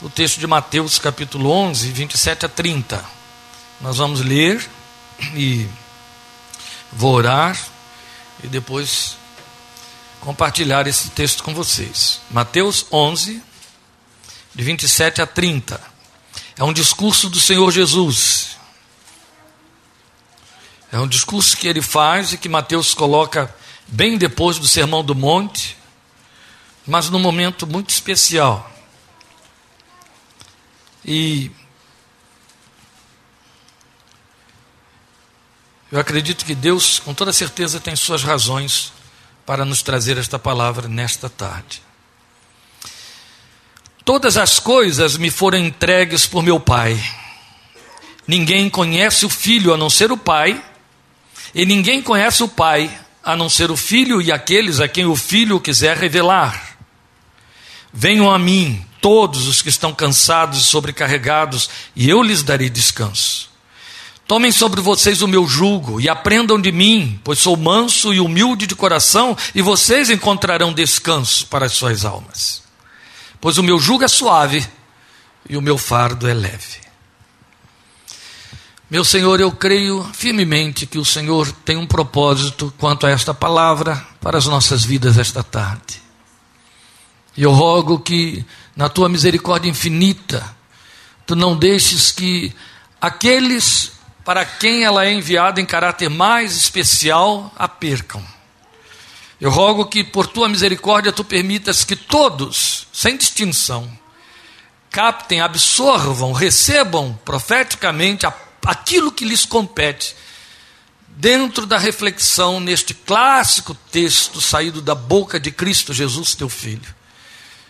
o texto de Mateus, capítulo 11, 27 a 30. Nós vamos ler e vou orar e depois compartilhar esse texto com vocês. Mateus 11, de 27 a 30. É um discurso do Senhor Jesus. É um discurso que ele faz e que Mateus coloca bem depois do Sermão do Monte, mas num momento muito especial. E eu acredito que Deus, com toda certeza, tem suas razões para nos trazer esta palavra nesta tarde. Todas as coisas me foram entregues por meu Pai. Ninguém conhece o Filho a não ser o Pai, e ninguém conhece o Pai a não ser o Filho e aqueles a quem o Filho quiser revelar. Venham a mim, todos os que estão cansados e sobrecarregados, e eu lhes darei descanso. Tomem sobre vocês o meu jugo e aprendam de mim, pois sou manso e humilde de coração, e vocês encontrarão descanso para as suas almas. Pois o meu jugo é suave e o meu fardo é leve. Meu Senhor, eu creio firmemente que o Senhor tem um propósito quanto a esta palavra para as nossas vidas esta tarde. E eu rogo que na tua misericórdia infinita, tu não deixes que aqueles para quem ela é enviada em caráter mais especial a percam. Eu rogo que por tua misericórdia tu permitas que todos, sem distinção, captem, absorvam, recebam profeticamente aquilo que lhes compete, dentro da reflexão neste clássico texto saído da boca de Cristo Jesus, teu Filho.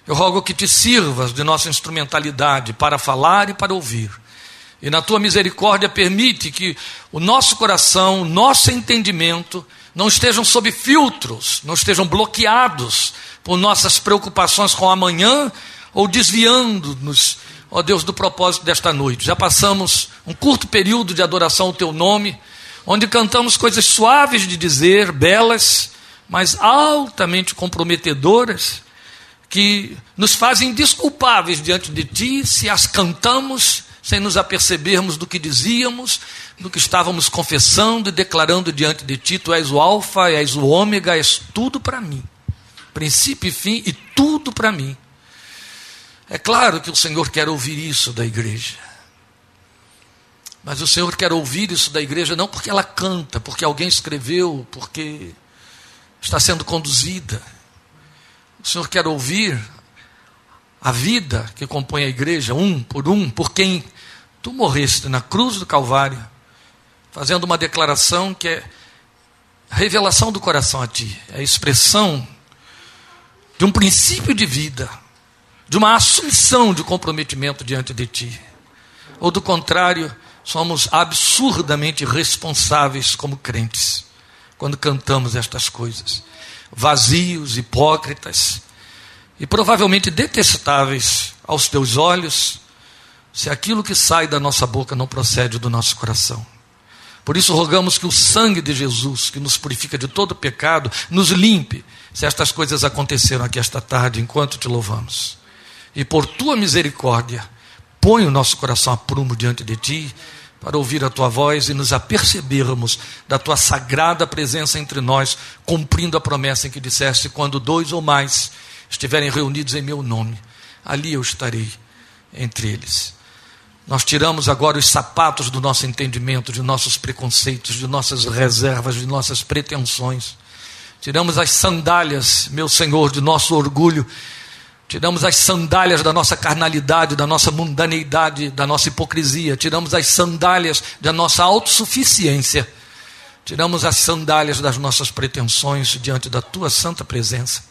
Eu rogo que te sirvas de nossa instrumentalidade para falar e para ouvir. E na tua misericórdia permite que o nosso coração, o nosso entendimento não estejam sob filtros, não estejam bloqueados por nossas preocupações com amanhã ou desviando-nos, ó Deus, do propósito desta noite. Já passamos um curto período de adoração ao teu nome, onde cantamos coisas suaves de dizer, belas, mas altamente comprometedoras que nos fazem desculpáveis diante de Ti se as cantamos sem nos apercebermos do que dizíamos, do que estávamos confessando e declarando diante de Ti. Tu és o Alfa, és o Ômega, és tudo para mim. Princípio e fim e tudo para mim. É claro que o Senhor quer ouvir isso da igreja. Mas o Senhor quer ouvir isso da igreja não porque ela canta, porque alguém escreveu, porque está sendo conduzida. O Senhor quer ouvir a vida que compõe a igreja, um por um, por quem tu morreste na cruz do Calvário, fazendo uma declaração que é revelação do coração a ti, é a expressão de um princípio de vida, de uma assunção de comprometimento diante de ti. Ou do contrário, somos absurdamente responsáveis como crentes quando cantamos estas coisas vazios, hipócritas e provavelmente detestáveis aos teus olhos, se aquilo que sai da nossa boca não procede do nosso coração. Por isso rogamos que o sangue de Jesus, que nos purifica de todo pecado, nos limpe, se estas coisas aconteceram aqui esta tarde, enquanto te louvamos. E por tua misericórdia, põe o nosso coração a prumo diante de ti, para ouvir a tua voz e nos apercebermos da tua sagrada presença entre nós, cumprindo a promessa em que disseste: quando dois ou mais estiverem reunidos em meu nome, ali eu estarei entre eles. Nós tiramos agora os sapatos do nosso entendimento, de nossos preconceitos, de nossas reservas, de nossas pretensões. Tiramos as sandálias, meu Senhor, de nosso orgulho Tiramos as sandálias da nossa carnalidade, da nossa mundaneidade, da nossa hipocrisia. Tiramos as sandálias da nossa autossuficiência. Tiramos as sandálias das nossas pretensões diante da tua santa presença.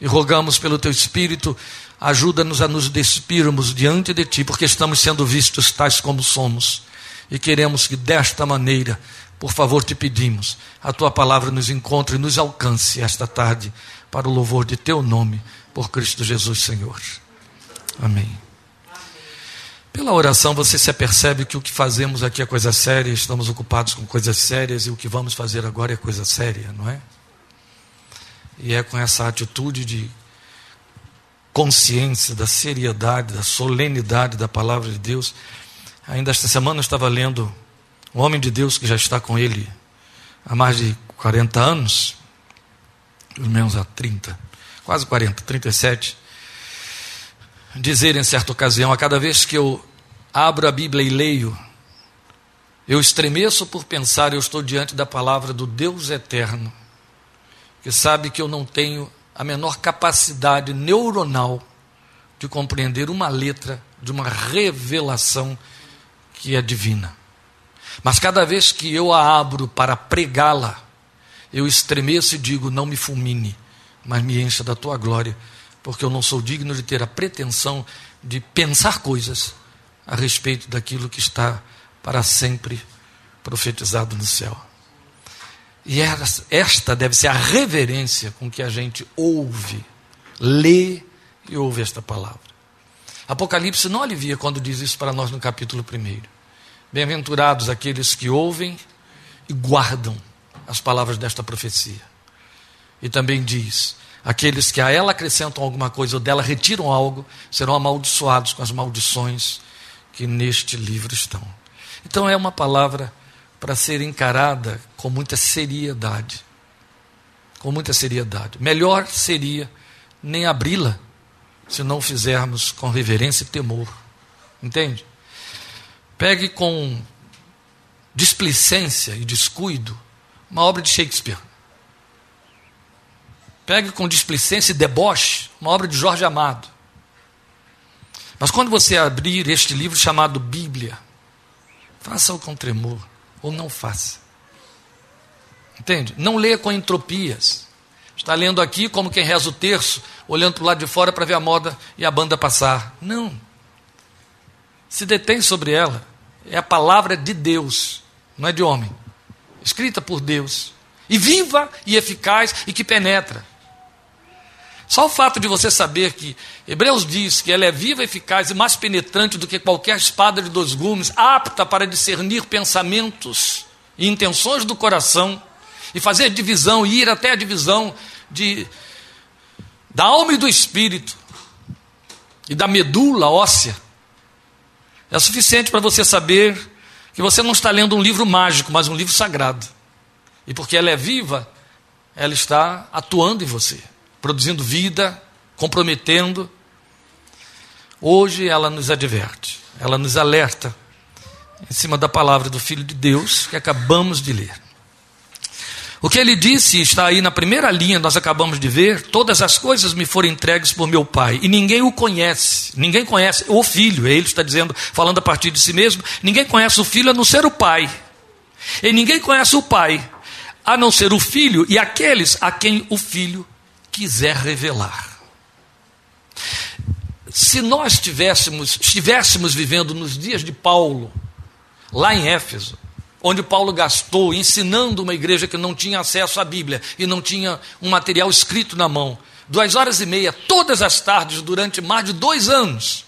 E rogamos pelo teu Espírito, ajuda-nos a nos despirmos diante de ti, porque estamos sendo vistos tais como somos. E queremos que desta maneira, por favor, te pedimos, a tua palavra nos encontre e nos alcance esta tarde, para o louvor de teu nome por Cristo Jesus, Senhor. Amém. Pela oração você se apercebe que o que fazemos aqui é coisa séria, estamos ocupados com coisas sérias e o que vamos fazer agora é coisa séria, não é? E é com essa atitude de consciência da seriedade, da solenidade da palavra de Deus. Ainda esta semana eu estava lendo um homem de Deus que já está com ele há mais de 40 anos, pelo menos há 30, quase 40, 37, dizer em certa ocasião, a cada vez que eu abro a Bíblia e leio, eu estremeço por pensar, eu estou diante da palavra do Deus eterno, que sabe que eu não tenho a menor capacidade neuronal de compreender uma letra de uma revelação que é divina. Mas cada vez que eu a abro para pregá-la, eu estremeço e digo: Não me fulmine, mas me encha da tua glória, porque eu não sou digno de ter a pretensão de pensar coisas a respeito daquilo que está para sempre profetizado no céu. E esta deve ser a reverência com que a gente ouve, lê e ouve esta palavra. Apocalipse não alivia quando diz isso para nós no capítulo 1. Bem-aventurados aqueles que ouvem e guardam as palavras desta profecia. E também diz: aqueles que a ela acrescentam alguma coisa ou dela retiram algo, serão amaldiçoados com as maldições que neste livro estão. Então é uma palavra para ser encarada com muita seriedade. Com muita seriedade. Melhor seria nem abri-la se não fizermos com reverência e temor. Entende? Pegue com displicência e descuido uma obra de Shakespeare. Pegue com displicência e deboche uma obra de Jorge Amado. Mas quando você abrir este livro chamado Bíblia, faça-o com tremor ou não faça. Entende? Não leia com entropias. Está lendo aqui como quem reza o terço, olhando para o lado de fora para ver a moda e a banda passar. Não. Se detém sobre ela. É a palavra de Deus, não é de homem. Escrita por Deus. E viva e eficaz e que penetra. Só o fato de você saber que Hebreus diz que ela é viva, eficaz e mais penetrante do que qualquer espada de dois gumes, apta para discernir pensamentos e intenções do coração e fazer divisão e ir até a divisão de da alma e do espírito e da medula óssea. É suficiente para você saber que você não está lendo um livro mágico, mas um livro sagrado. E porque ela é viva, ela está atuando em você produzindo vida, comprometendo. Hoje ela nos adverte, ela nos alerta em cima da palavra do Filho de Deus que acabamos de ler. O que ele disse está aí na primeira linha, nós acabamos de ver: todas as coisas me foram entregues por meu Pai, e ninguém o conhece, ninguém conhece o Filho, ele está dizendo, falando a partir de si mesmo, ninguém conhece o Filho a não ser o Pai, e ninguém conhece o Pai a não ser o Filho e aqueles a quem o Filho quiser revelar. Se nós estivéssemos, estivéssemos vivendo nos dias de Paulo, lá em Éfeso, onde Paulo gastou ensinando uma igreja que não tinha acesso à Bíblia e não tinha um material escrito na mão, duas horas e meia, todas as tardes, durante mais de dois anos.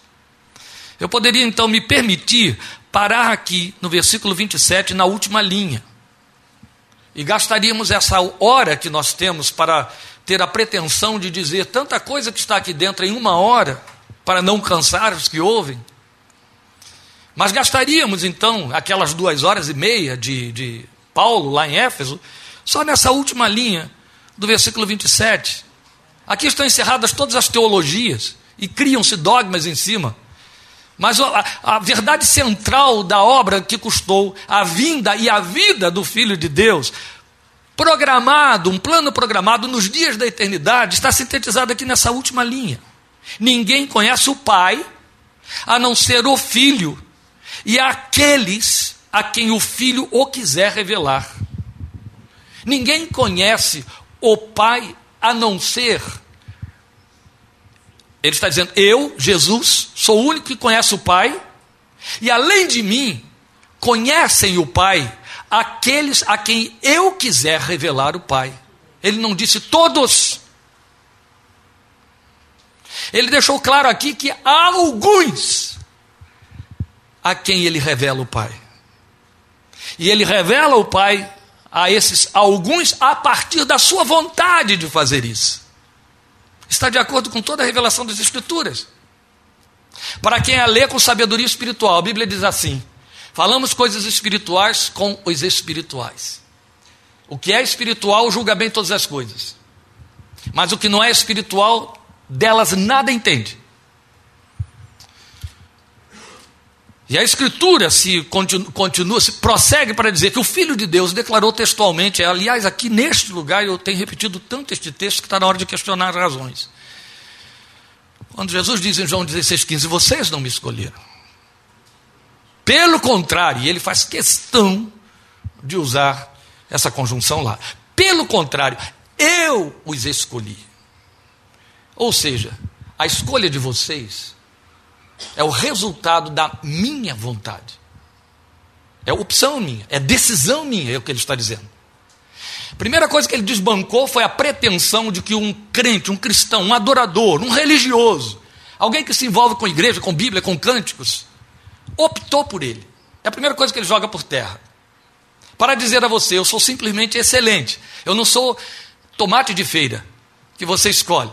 Eu poderia então me permitir parar aqui no versículo 27, na última linha. E gastaríamos essa hora que nós temos para ter a pretensão de dizer tanta coisa que está aqui dentro em uma hora, para não cansar os que ouvem. Mas gastaríamos então aquelas duas horas e meia de, de Paulo lá em Éfeso, só nessa última linha do versículo 27. Aqui estão encerradas todas as teologias e criam-se dogmas em cima. Mas a, a, verdade central da obra que custou a vinda e a vida do Filho de Deus programado, um plano programado nos dias da eternidade, está sintetizado aqui nessa última linha. Ninguém conhece o Pai a não ser o Filho e aqueles a quem o Filho o quiser revelar. Ninguém conhece o Pai a não ser. Ele está dizendo: Eu, Jesus, sou o único que conhece o Pai, e além de mim, conhecem o Pai aqueles a quem eu quiser revelar o Pai. Ele não disse todos. Ele deixou claro aqui que há alguns a quem ele revela o Pai. E ele revela o Pai a esses alguns a partir da sua vontade de fazer isso. Está de acordo com toda a revelação das Escrituras. Para quem a lê com sabedoria espiritual, a Bíblia diz assim: falamos coisas espirituais com os espirituais. O que é espiritual julga bem todas as coisas, mas o que não é espiritual, delas nada entende. E a Escritura se continua, continua, se prossegue para dizer que o Filho de Deus declarou textualmente, aliás, aqui neste lugar eu tenho repetido tanto este texto que está na hora de questionar as razões. Quando Jesus diz em João 16,15, vocês não me escolheram. Pelo contrário, ele faz questão de usar essa conjunção lá. Pelo contrário, eu os escolhi. Ou seja, a escolha de vocês é o resultado da minha vontade. É opção minha, é decisão minha, é o que ele está dizendo. Primeira coisa que ele desbancou foi a pretensão de que um crente, um cristão, um adorador, um religioso, alguém que se envolve com igreja, com Bíblia, com cânticos, optou por ele. É a primeira coisa que ele joga por terra. Para dizer a você, eu sou simplesmente excelente. Eu não sou tomate de feira que você escolhe.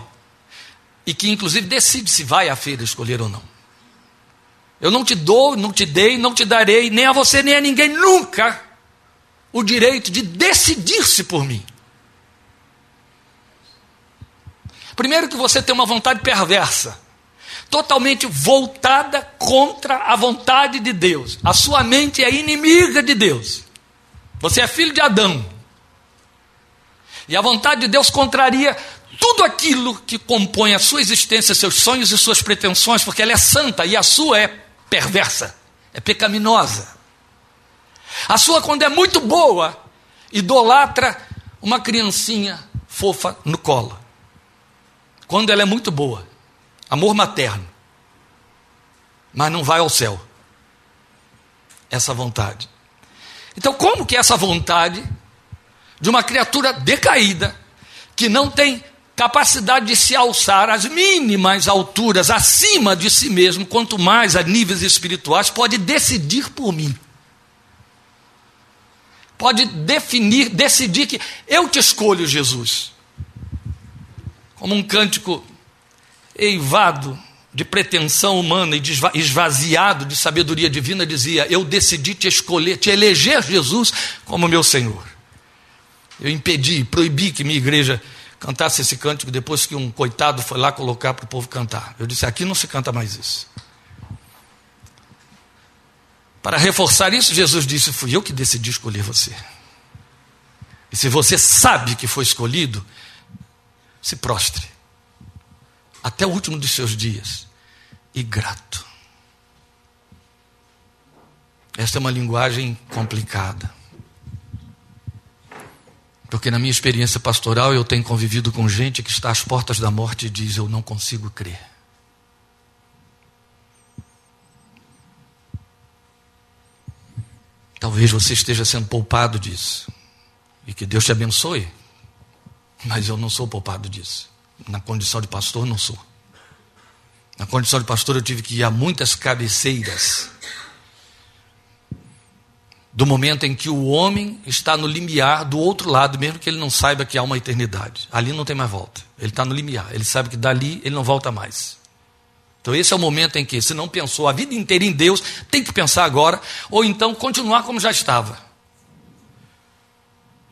E que inclusive decide se vai à feira escolher ou não. Eu não te dou, não te dei, não te darei, nem a você, nem a ninguém, nunca, o direito de decidir-se por mim. Primeiro, que você tem uma vontade perversa, totalmente voltada contra a vontade de Deus. A sua mente é inimiga de Deus. Você é filho de Adão. E a vontade de Deus contraria tudo aquilo que compõe a sua existência, seus sonhos e suas pretensões, porque ela é santa e a sua é perversa, é pecaminosa. A sua, quando é muito boa, idolatra uma criancinha fofa no colo. Quando ela é muito boa, amor materno, mas não vai ao céu. Essa vontade. Então, como que essa vontade de uma criatura decaída, que não tem capacidade de se alçar às mínimas alturas acima de si mesmo, quanto mais a níveis espirituais, pode decidir por mim. Pode definir, decidir que eu te escolho, Jesus. Como um cântico eivado de pretensão humana e esvaziado de sabedoria divina, dizia: Eu decidi te escolher, te eleger, Jesus, como meu Senhor. Eu impedi, proibi que minha igreja cantasse esse cântico depois que um coitado foi lá colocar para o povo cantar. Eu disse: aqui não se canta mais isso. Para reforçar isso, Jesus disse: fui eu que decidi escolher você. E se você sabe que foi escolhido, se prostre até o último dos seus dias e grato. Esta é uma linguagem complicada. Porque na minha experiência pastoral eu tenho convivido com gente que está às portas da morte e diz: Eu não consigo crer. Talvez você esteja sendo poupado disso. E que Deus te abençoe. Mas eu não sou poupado disso. Na condição de pastor, não sou. Na condição de pastor, eu tive que ir a muitas cabeceiras do momento em que o homem está no limiar do outro lado, mesmo que ele não saiba que há uma eternidade. Ali não tem mais volta. Ele está no limiar. Ele sabe que dali ele não volta mais. Então, esse é o momento em que, se não pensou a vida inteira em Deus, tem que pensar agora, ou então continuar como já estava.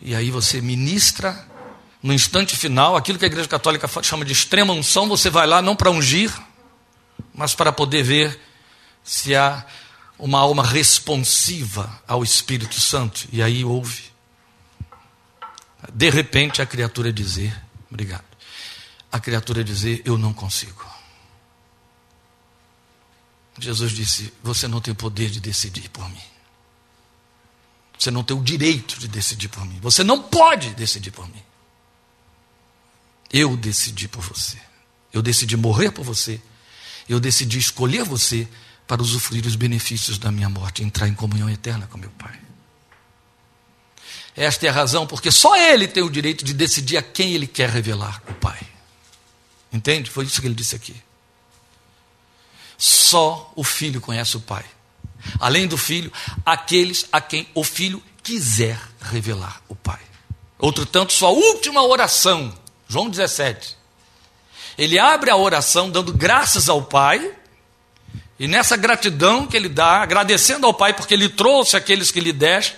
E aí você ministra, no instante final, aquilo que a Igreja Católica chama de extrema unção, você vai lá não para ungir, mas para poder ver se há uma alma responsiva ao Espírito Santo. E aí ouve. De repente a criatura dizer, obrigado. A criatura dizer, eu não consigo. Jesus disse: Você não tem o poder de decidir por mim. Você não tem o direito de decidir por mim. Você não pode decidir por mim. Eu decidi por você. Eu decidi morrer por você. Eu decidi escolher você para usufruir os benefícios da minha morte, entrar em comunhão eterna com meu Pai. Esta é a razão porque só Ele tem o direito de decidir a quem Ele quer revelar o Pai. Entende? Foi isso que ele disse aqui. Só o Filho conhece o Pai. Além do Filho, aqueles a quem o Filho quiser revelar o Pai. Outro tanto, sua última oração, João 17, Ele abre a oração dando graças ao Pai, e nessa gratidão que ele dá, agradecendo ao Pai porque ele trouxe aqueles que lhe deste,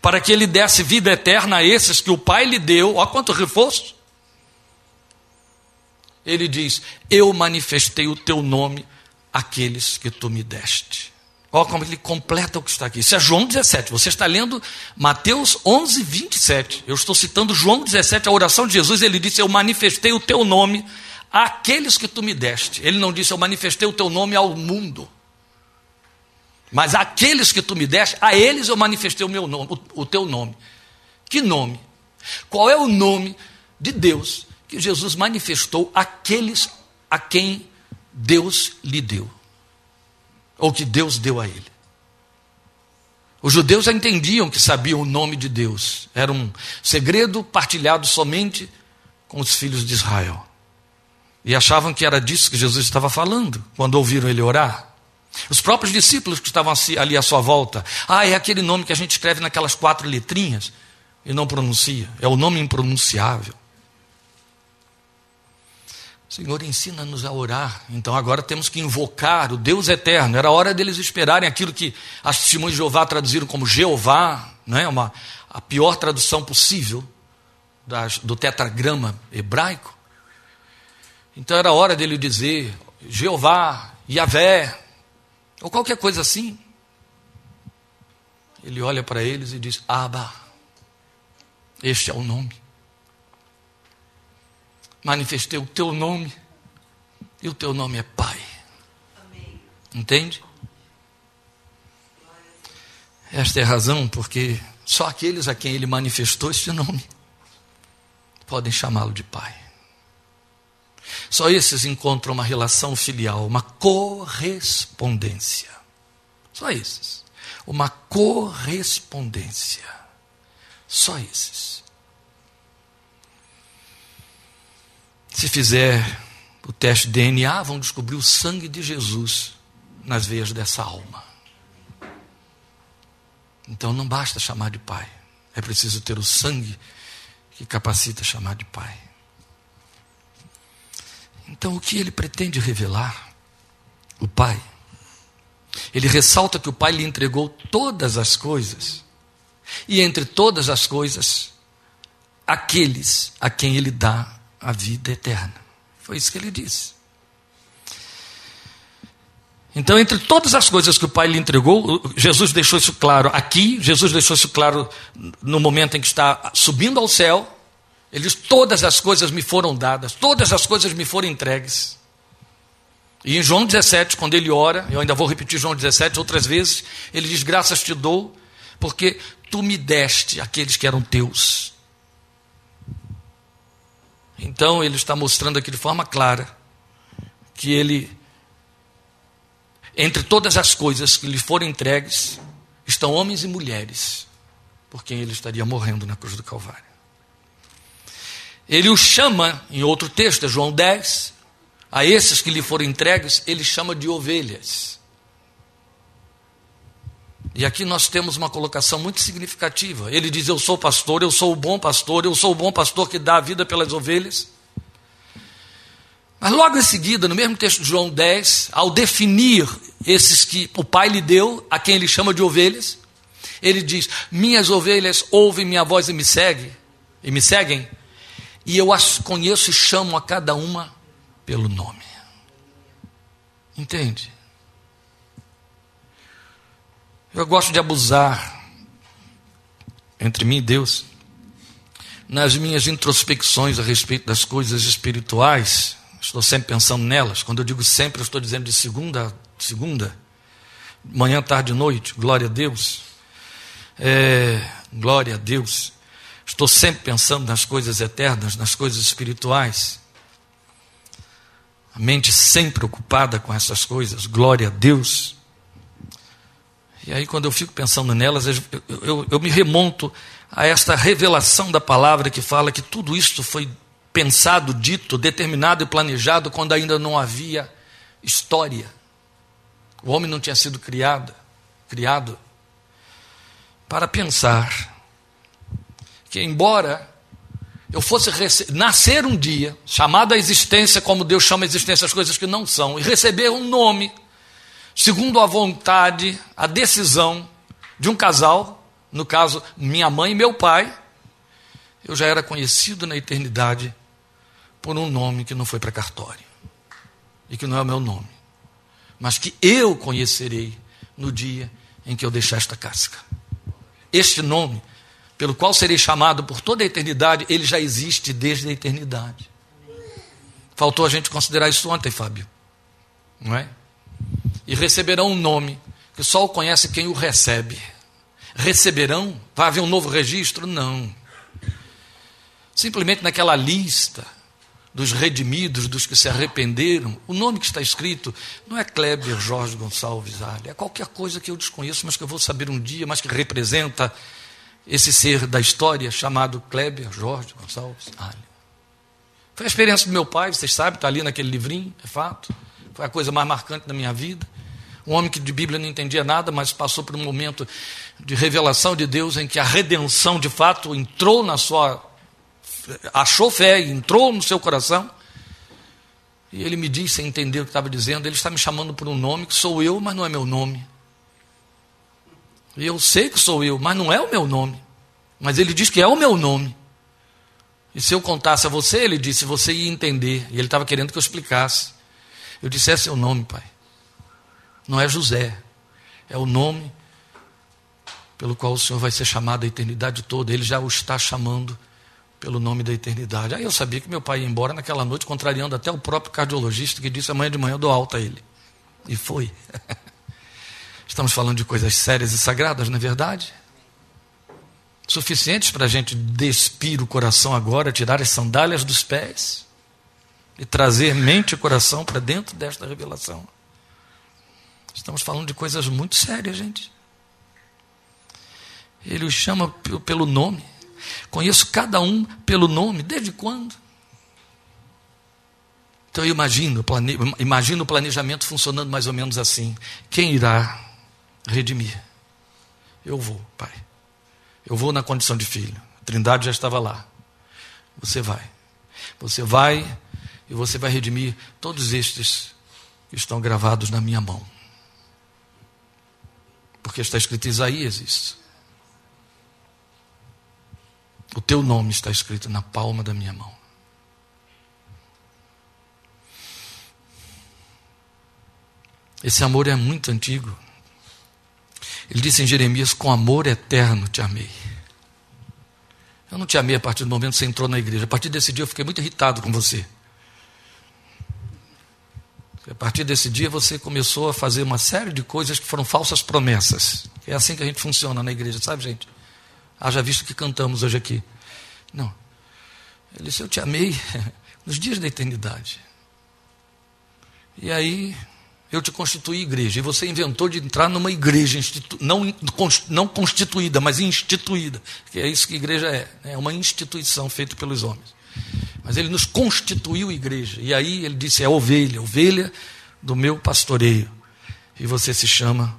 para que ele desse vida eterna a esses que o Pai lhe deu, ó quanto reforço. Ele diz: Eu manifestei o teu nome àqueles que tu me deste. Olha como ele completa o que está aqui. Isso é João 17. Você está lendo Mateus 11, 27. Eu estou citando João 17, a oração de Jesus. Ele disse: Eu manifestei o teu nome àqueles que tu me deste. Ele não disse: Eu manifestei o teu nome ao mundo. Mas aqueles que tu me deste, a eles eu manifestei o meu nome, o, o teu nome. Que nome? Qual é o nome de Deus que Jesus manifestou àqueles a quem Deus lhe deu? ou que Deus deu a ele. Os judeus já entendiam que sabiam o nome de Deus, era um segredo partilhado somente com os filhos de Israel. E achavam que era disso que Jesus estava falando quando ouviram ele orar. Os próprios discípulos que estavam ali à sua volta, ah, é aquele nome que a gente escreve naquelas quatro letrinhas e não pronuncia, é o nome impronunciável. Senhor, ensina-nos a orar. Então agora temos que invocar o Deus eterno. Era hora deles esperarem aquilo que as testemunhas de Jeová traduziram como Jeová, né? Uma, a pior tradução possível das, do tetragrama hebraico. Então era hora dele dizer Jeová, Yahvé, ou qualquer coisa assim. Ele olha para eles e diz: Abba, este é o nome manifestei o teu nome, e o teu nome é Pai. Amém. Entende? Esta é a razão porque só aqueles a quem ele manifestou este nome podem chamá-lo de Pai. Só esses encontram uma relação filial, uma correspondência. Só esses. Uma correspondência. Só esses. Se fizer o teste de DNA, vão descobrir o sangue de Jesus nas veias dessa alma. Então não basta chamar de pai, é preciso ter o sangue que capacita chamar de pai. Então o que ele pretende revelar? O pai. Ele ressalta que o pai lhe entregou todas as coisas, e entre todas as coisas, aqueles a quem ele dá a vida eterna. Foi isso que ele disse. Então, entre todas as coisas que o Pai lhe entregou, Jesus deixou isso claro aqui, Jesus deixou isso claro no momento em que está subindo ao céu. Ele diz: Todas as coisas me foram dadas, todas as coisas me foram entregues. E em João 17, quando ele ora, eu ainda vou repetir João 17 outras vezes, ele diz: Graças te dou, porque tu me deste aqueles que eram teus. Então ele está mostrando aqui de forma clara que ele, entre todas as coisas que lhe foram entregues, estão homens e mulheres por quem ele estaria morrendo na cruz do Calvário. Ele o chama, em outro texto, é João 10, a esses que lhe foram entregues, ele chama de ovelhas. E aqui nós temos uma colocação muito significativa. Ele diz: Eu sou pastor, eu sou o bom pastor, eu sou o bom pastor que dá a vida pelas ovelhas. Mas logo em seguida, no mesmo texto de João 10, ao definir esses que o Pai lhe deu, a quem ele chama de ovelhas, ele diz: Minhas ovelhas ouvem minha voz e me seguem, e me seguem, e eu as conheço e chamo a cada uma pelo nome. Entende? Eu gosto de abusar entre mim e Deus nas minhas introspecções a respeito das coisas espirituais. Estou sempre pensando nelas. Quando eu digo sempre, eu estou dizendo de segunda a segunda, manhã, tarde e noite. Glória a Deus. É, glória a Deus. Estou sempre pensando nas coisas eternas, nas coisas espirituais. A mente sempre ocupada com essas coisas. Glória a Deus. E aí, quando eu fico pensando nelas, eu, eu, eu, me remonto a esta revelação da palavra que fala que tudo isto foi pensado, dito, determinado e planejado quando ainda não havia história. O homem não tinha sido criado, criado para pensar que, embora eu fosse nascer um dia, chamado a existência como Deus chama a existência as coisas que não são, e receber um nome, segundo a vontade, a decisão de um casal, no caso, minha mãe e meu pai, eu já era conhecido na eternidade por um nome que não foi para cartório e que não é o meu nome, mas que eu conhecerei no dia em que eu deixar esta casca. Este nome pelo qual serei chamado por toda a eternidade, ele já existe desde a eternidade. Faltou a gente considerar isso ontem, Fábio. Não é? E receberão um nome que só o conhece quem o recebe. Receberão? Vai haver um novo registro? Não. Simplesmente naquela lista dos redimidos, dos que se arrependeram, o nome que está escrito não é Kleber Jorge Gonçalves Ali, é qualquer coisa que eu desconheço, mas que eu vou saber um dia, mas que representa esse ser da história chamado Kleber Jorge Gonçalves. Foi a experiência do meu pai, vocês sabem, está ali naquele livrinho, é fato. Foi a coisa mais marcante da minha vida. Um homem que de Bíblia não entendia nada, mas passou por um momento de revelação de Deus em que a redenção de fato entrou na sua. achou fé, entrou no seu coração. E ele me disse, sem entender o que estava dizendo, ele está me chamando por um nome que sou eu, mas não é meu nome. E eu sei que sou eu, mas não é o meu nome. Mas ele diz que é o meu nome. E se eu contasse a você, ele disse, você ia entender. E ele estava querendo que eu explicasse. Eu disse, é seu nome, pai. Não é José. É o nome pelo qual o Senhor vai ser chamado a eternidade toda. Ele já o está chamando pelo nome da eternidade. Aí eu sabia que meu pai ia embora naquela noite, contrariando até o próprio cardiologista que disse amanhã de manhã eu dou alta a ele. E foi. Estamos falando de coisas sérias e sagradas, não é verdade? Suficientes para a gente despir o coração agora, tirar as sandálias dos pés e trazer mente e coração para dentro desta revelação. Estamos falando de coisas muito sérias, gente. Ele os chama pelo nome. Conheço cada um pelo nome. Desde quando? Então eu imagino, plane... imagino o planejamento funcionando mais ou menos assim. Quem irá redimir. Eu vou, Pai. Eu vou na condição de filho. A Trindade já estava lá. Você vai. Você vai e você vai redimir todos estes que estão gravados na minha mão. Porque está escrito em Isaías isso. O teu nome está escrito na palma da minha mão. Esse amor é muito antigo. Ele disse em Jeremias: Com amor eterno te amei. Eu não te amei a partir do momento que você entrou na igreja. A partir desse dia eu fiquei muito irritado com você. A partir desse dia você começou a fazer uma série de coisas que foram falsas promessas. É assim que a gente funciona na igreja, sabe, gente? Haja visto que cantamos hoje aqui. Não. Ele disse: Eu te amei nos dias da eternidade. E aí eu te constituí igreja. E você inventou de entrar numa igreja não, não constituída, mas instituída. Que é isso que igreja é. Né? É uma instituição feita pelos homens. Mas ele nos constituiu igreja. E aí ele disse: é ovelha, ovelha do meu pastoreio. E você se chama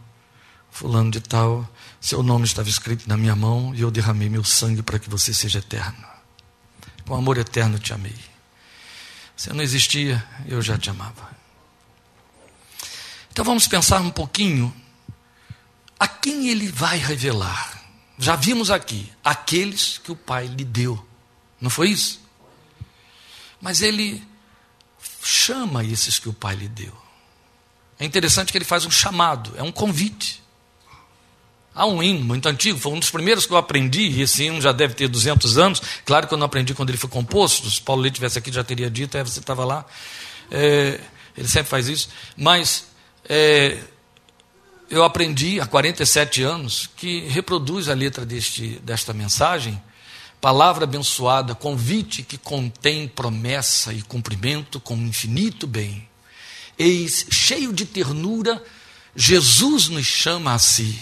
Fulano de Tal. Seu nome estava escrito na minha mão e eu derramei meu sangue para que você seja eterno. Com amor eterno te amei. Você não existia, eu já te amava. Então vamos pensar um pouquinho a quem ele vai revelar. Já vimos aqui, aqueles que o Pai lhe deu. Não foi isso? Mas ele chama esses que o Pai lhe deu. É interessante que ele faz um chamado, é um convite. Há um hino muito antigo, foi um dos primeiros que eu aprendi, e esse hino já deve ter 200 anos. Claro que eu não aprendi quando ele foi composto, se Paulo Leite estivesse aqui já teria dito, é, você estava lá. É, ele sempre faz isso. Mas é, eu aprendi há 47 anos que reproduz a letra deste, desta mensagem, palavra abençoada, convite que contém promessa e cumprimento com infinito bem. Eis, cheio de ternura, Jesus nos chama a si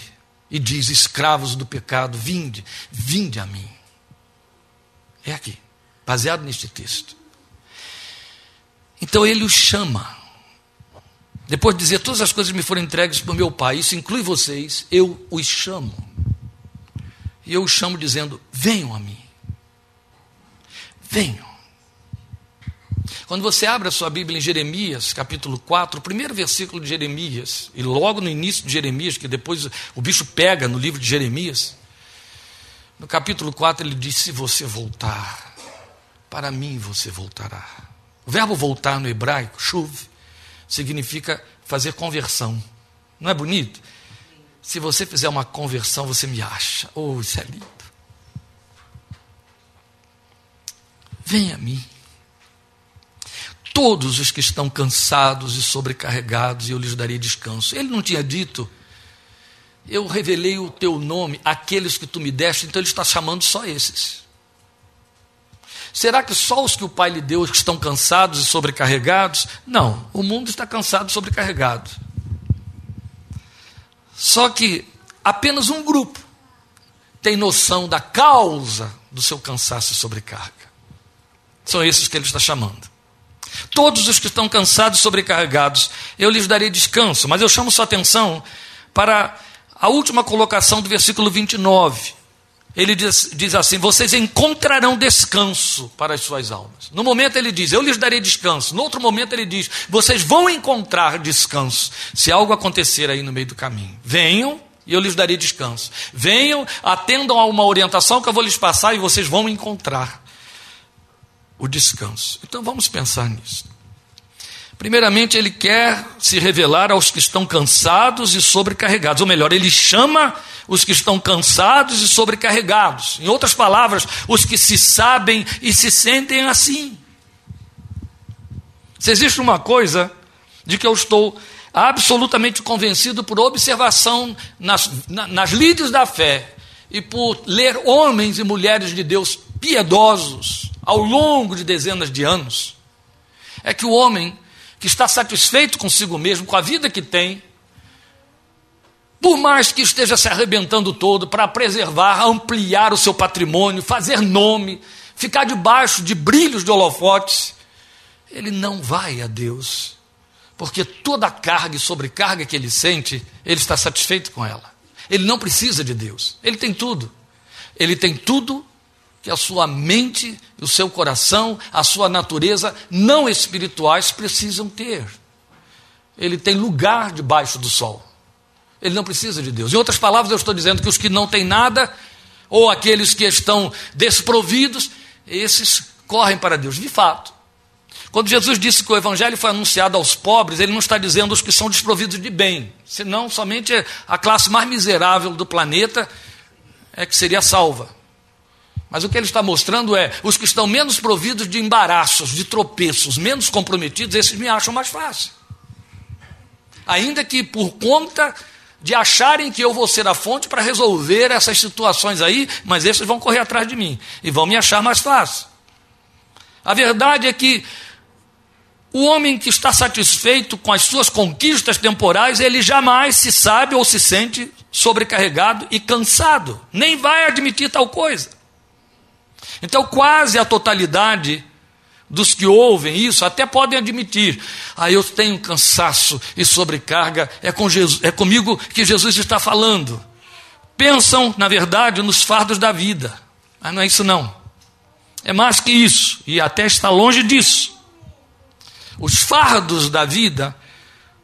e diz: escravos do pecado, vinde, vinde a mim. É aqui, baseado neste texto. Então ele os chama depois de dizer todas as coisas me foram entregues por meu Pai, isso inclui vocês, eu os chamo. E eu os chamo dizendo: venham a mim. venham. Quando você abre a sua Bíblia em Jeremias, capítulo 4, o primeiro versículo de Jeremias, e logo no início de Jeremias, que depois o bicho pega no livro de Jeremias, no capítulo 4 ele diz: Se você voltar, para mim você voltará. O verbo voltar no hebraico, chuv, significa fazer conversão. Não é bonito? Se você fizer uma conversão, você me acha. Oh, isso é lindo. Venha a mim. Todos os que estão cansados e sobrecarregados, eu lhes darei descanso. Ele não tinha dito, eu revelei o teu nome, aqueles que tu me deste, então ele está chamando só esses. Será que só os que o Pai lhe deu estão cansados e sobrecarregados? Não, o mundo está cansado e sobrecarregado. Só que apenas um grupo tem noção da causa do seu cansaço e sobrecarga. São esses que ele está chamando. Todos os que estão cansados e sobrecarregados, eu lhes darei descanso. Mas eu chamo sua atenção para a última colocação do versículo 29. Ele diz, diz assim: Vocês encontrarão descanso para as suas almas. No momento ele diz: Eu lhes darei descanso. No outro momento ele diz: Vocês vão encontrar descanso. Se algo acontecer aí no meio do caminho, venham e eu lhes darei descanso. Venham, atendam a uma orientação que eu vou lhes passar e vocês vão encontrar o descanso. Então vamos pensar nisso. Primeiramente, ele quer se revelar aos que estão cansados e sobrecarregados, ou melhor, ele chama os que estão cansados e sobrecarregados. Em outras palavras, os que se sabem e se sentem assim. Se existe uma coisa de que eu estou absolutamente convencido por observação nas, nas lides da fé e por ler homens e mulheres de Deus piedosos ao longo de dezenas de anos, é que o homem que está satisfeito consigo mesmo, com a vida que tem, por mais que esteja se arrebentando todo para preservar, ampliar o seu patrimônio, fazer nome, ficar debaixo de brilhos de holofotes, ele não vai a Deus, porque toda a carga e sobrecarga que ele sente, ele está satisfeito com ela. Ele não precisa de Deus, ele tem tudo. Ele tem tudo que a sua mente, o seu coração, a sua natureza não espirituais precisam ter. Ele tem lugar debaixo do sol. Ele não precisa de Deus. Em outras palavras, eu estou dizendo que os que não têm nada, ou aqueles que estão desprovidos, esses correm para Deus. De fato, quando Jesus disse que o evangelho foi anunciado aos pobres, ele não está dizendo os que são desprovidos de bem, senão somente a classe mais miserável do planeta é que seria salva. Mas o que ele está mostrando é: os que estão menos providos de embaraços, de tropeços, menos comprometidos, esses me acham mais fácil. Ainda que por conta de acharem que eu vou ser a fonte para resolver essas situações aí, mas esses vão correr atrás de mim e vão me achar mais fácil. A verdade é que o homem que está satisfeito com as suas conquistas temporais, ele jamais se sabe ou se sente sobrecarregado e cansado, nem vai admitir tal coisa. Então, quase a totalidade dos que ouvem isso até podem admitir: ah, eu tenho cansaço e sobrecarga, é, com Jesus, é comigo que Jesus está falando. Pensam, na verdade, nos fardos da vida, mas não é isso não. É mais que isso, e até está longe disso. Os fardos da vida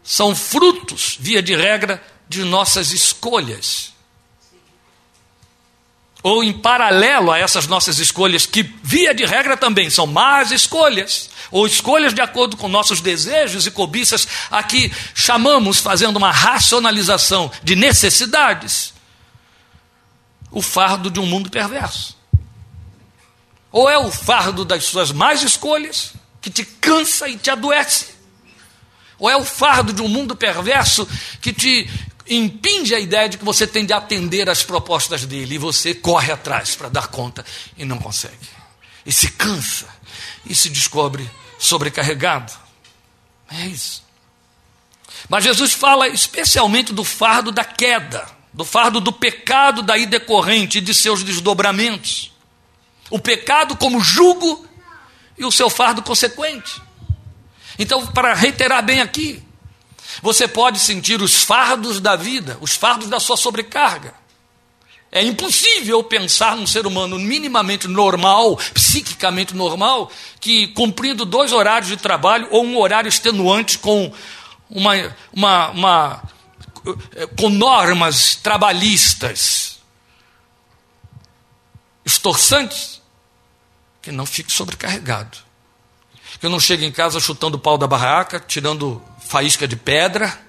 são frutos, via de regra, de nossas escolhas ou em paralelo a essas nossas escolhas, que via de regra também são más escolhas, ou escolhas de acordo com nossos desejos e cobiças, aqui chamamos, fazendo uma racionalização de necessidades, o fardo de um mundo perverso. Ou é o fardo das suas más escolhas, que te cansa e te adoece, ou é o fardo de um mundo perverso que te impinge a ideia de que você tem de atender às propostas dele e você corre atrás para dar conta e não consegue. E se cansa e se descobre sobrecarregado. É isso. Mas Jesus fala especialmente do fardo da queda, do fardo do pecado daí decorrente e de seus desdobramentos. O pecado como jugo e o seu fardo consequente. Então, para reiterar bem aqui, você pode sentir os fardos da vida, os fardos da sua sobrecarga. É impossível pensar num ser humano minimamente normal, psiquicamente normal, que cumprindo dois horários de trabalho ou um horário extenuante com uma, uma, uma com normas trabalhistas estorçantes, que não fique sobrecarregado. Que não chegue em casa chutando o pau da barraca, tirando faísca de pedra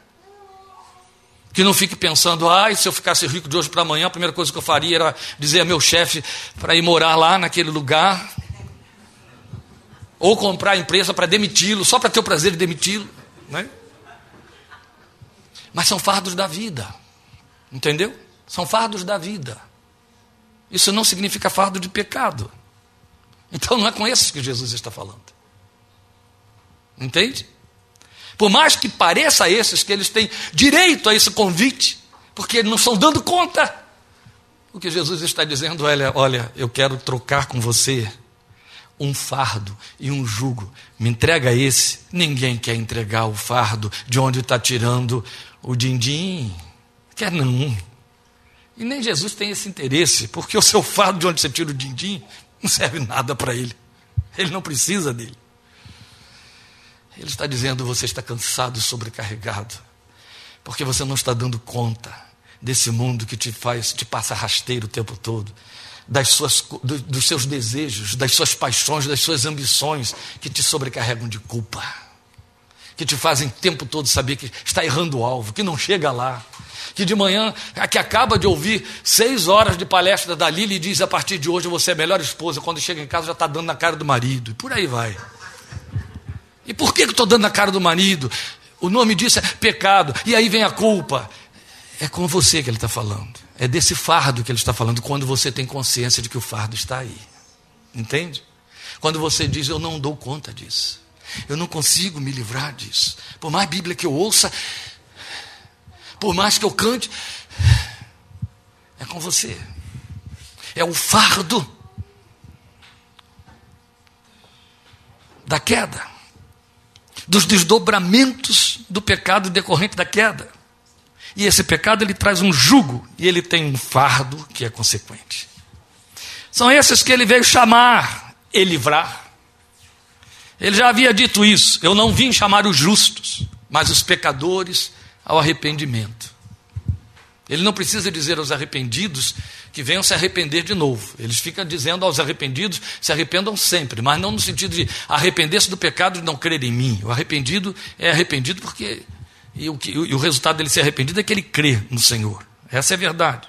que não fique pensando, ai, se eu ficasse rico de hoje para amanhã, a primeira coisa que eu faria era dizer a meu chefe para ir morar lá naquele lugar. Ou comprar a empresa para demiti-lo, só para ter o prazer de demiti-lo. Né? Mas são fardos da vida. Entendeu? São fardos da vida. Isso não significa fardo de pecado. Então não é com esses que Jesus está falando. Entende? Por mais que pareça a esses que eles têm direito a esse convite, porque eles não estão dando conta. O que Jesus está dizendo, olha, olha, eu quero trocar com você um fardo e um jugo. Me entrega esse. Ninguém quer entregar o fardo de onde está tirando o din-din. Quer não. E nem Jesus tem esse interesse, porque o seu fardo de onde você tira o din-din não serve nada para ele. Ele não precisa dele. Ele está dizendo: você está cansado e sobrecarregado, porque você não está dando conta desse mundo que te faz, te passa rasteiro o tempo todo, das suas, do, dos seus desejos, das suas paixões, das suas ambições, que te sobrecarregam de culpa, que te fazem o tempo todo saber que está errando o alvo, que não chega lá. Que de manhã, que acaba de ouvir seis horas de palestra da Lili e diz: a partir de hoje você é a melhor esposa, quando chega em casa já está dando na cara do marido, e por aí vai. E por que, que estou dando na cara do marido? O nome disso é pecado. E aí vem a culpa. É com você que ele está falando. É desse fardo que ele está falando, quando você tem consciência de que o fardo está aí. Entende? Quando você diz, eu não dou conta disso. Eu não consigo me livrar disso. Por mais Bíblia que eu ouça, por mais que eu cante, é com você. É o fardo da queda dos desdobramentos do pecado decorrente da queda. E esse pecado ele traz um jugo e ele tem um fardo que é consequente. São esses que ele veio chamar e livrar. Ele já havia dito isso: eu não vim chamar os justos, mas os pecadores ao arrependimento. Ele não precisa dizer aos arrependidos que venham se arrepender de novo. Eles ficam dizendo aos arrependidos: se arrependam sempre, mas não no sentido de arrepender-se do pecado e não crer em mim. O arrependido é arrependido porque. E o, que, e o resultado dele ser arrependido é que ele crê no Senhor. Essa é a verdade.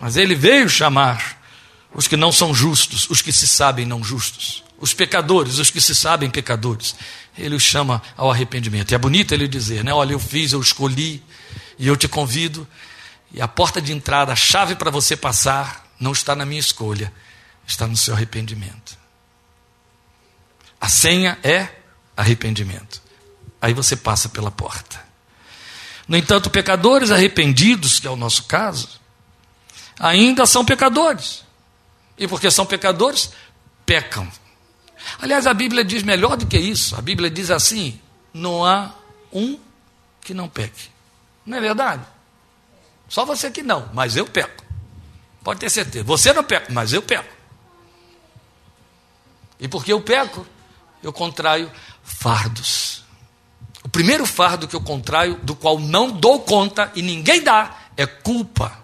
Mas ele veio chamar os que não são justos, os que se sabem não justos, os pecadores, os que se sabem pecadores. Ele os chama ao arrependimento. E é bonito ele dizer, né? Olha, eu fiz, eu escolhi, e eu te convido, e a porta de entrada, a chave para você passar, não está na minha escolha, está no seu arrependimento. A senha é arrependimento. Aí você passa pela porta. No entanto, pecadores arrependidos, que é o nosso caso, ainda são pecadores. E porque são pecadores, pecam. Aliás, a Bíblia diz melhor do que isso. A Bíblia diz assim: não há um que não peque. Não é verdade? Só você que não, mas eu peco. Pode ter certeza. Você não peca, mas eu peco. E porque eu peco, eu contraio fardos. O primeiro fardo que eu contraio, do qual não dou conta e ninguém dá, é culpa.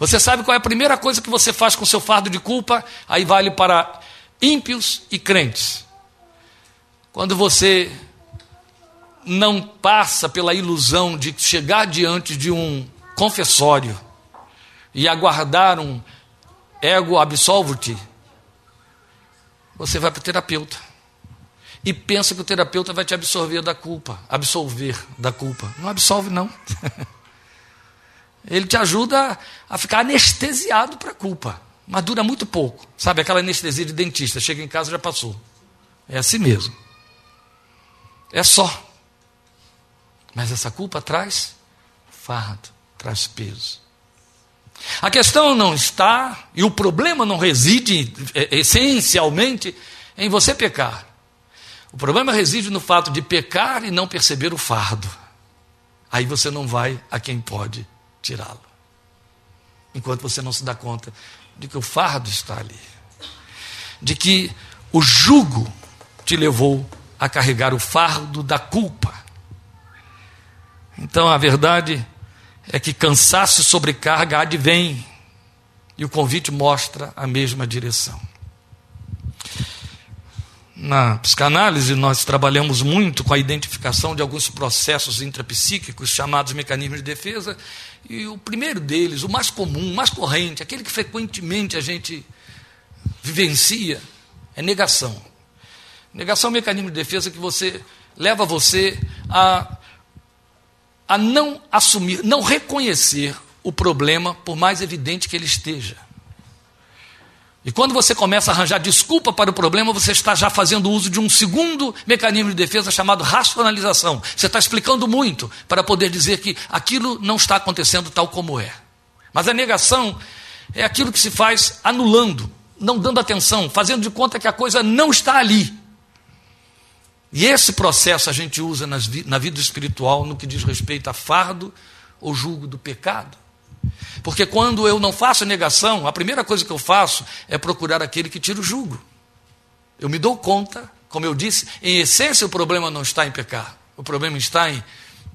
Você sabe qual é a primeira coisa que você faz com seu fardo de culpa? Aí vale para ímpios e crentes. Quando você não passa pela ilusão de chegar diante de um confessório e aguardar um ego absolvo-te, você vai para o terapeuta e pensa que o terapeuta vai te absorver da culpa, absolver da culpa. Não absolve, não. Ele te ajuda a ficar anestesiado para a culpa, mas dura muito pouco. Sabe aquela anestesia de dentista? Chega em casa já passou. É assim mesmo. É só. Mas essa culpa traz fardo, traz peso. A questão não está, e o problema não reside é, essencialmente em você pecar. O problema reside no fato de pecar e não perceber o fardo. Aí você não vai a quem pode tirá-lo. enquanto você não se dá conta de que o fardo está ali, de que o jugo te levou a carregar o fardo da culpa. Então a verdade é que cansaço e sobrecarga advém, e o convite mostra a mesma direção. Na psicanálise, nós trabalhamos muito com a identificação de alguns processos intrapsíquicos chamados mecanismos de defesa, e o primeiro deles, o mais comum, o mais corrente, aquele que frequentemente a gente vivencia, é negação. Negação é um mecanismo de defesa que você leva você a, a não assumir, não reconhecer o problema, por mais evidente que ele esteja. E quando você começa a arranjar desculpa para o problema, você está já fazendo uso de um segundo mecanismo de defesa chamado racionalização. Você está explicando muito para poder dizer que aquilo não está acontecendo tal como é. Mas a negação é aquilo que se faz anulando, não dando atenção, fazendo de conta que a coisa não está ali. E esse processo a gente usa na vida espiritual no que diz respeito a fardo ou julgo do pecado. Porque quando eu não faço negação, a primeira coisa que eu faço é procurar aquele que tira o jugo. Eu me dou conta, como eu disse, em essência o problema não está em pecar. O problema está em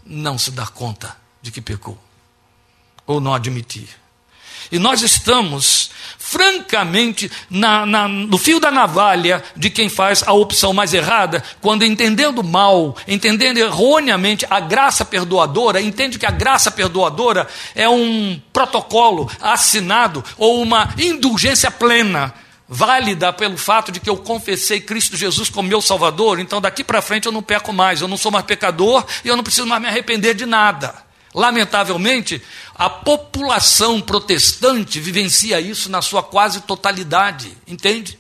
não se dar conta de que pecou. Ou não admitir. E nós estamos, francamente, na, na, no fio da navalha de quem faz a opção mais errada, quando entendendo mal, entendendo erroneamente a graça perdoadora, entende que a graça perdoadora é um protocolo assinado ou uma indulgência plena válida pelo fato de que eu confessei Cristo Jesus como meu Salvador, então daqui para frente eu não peco mais, eu não sou mais pecador e eu não preciso mais me arrepender de nada. Lamentavelmente, a população protestante vivencia isso na sua quase totalidade, entende?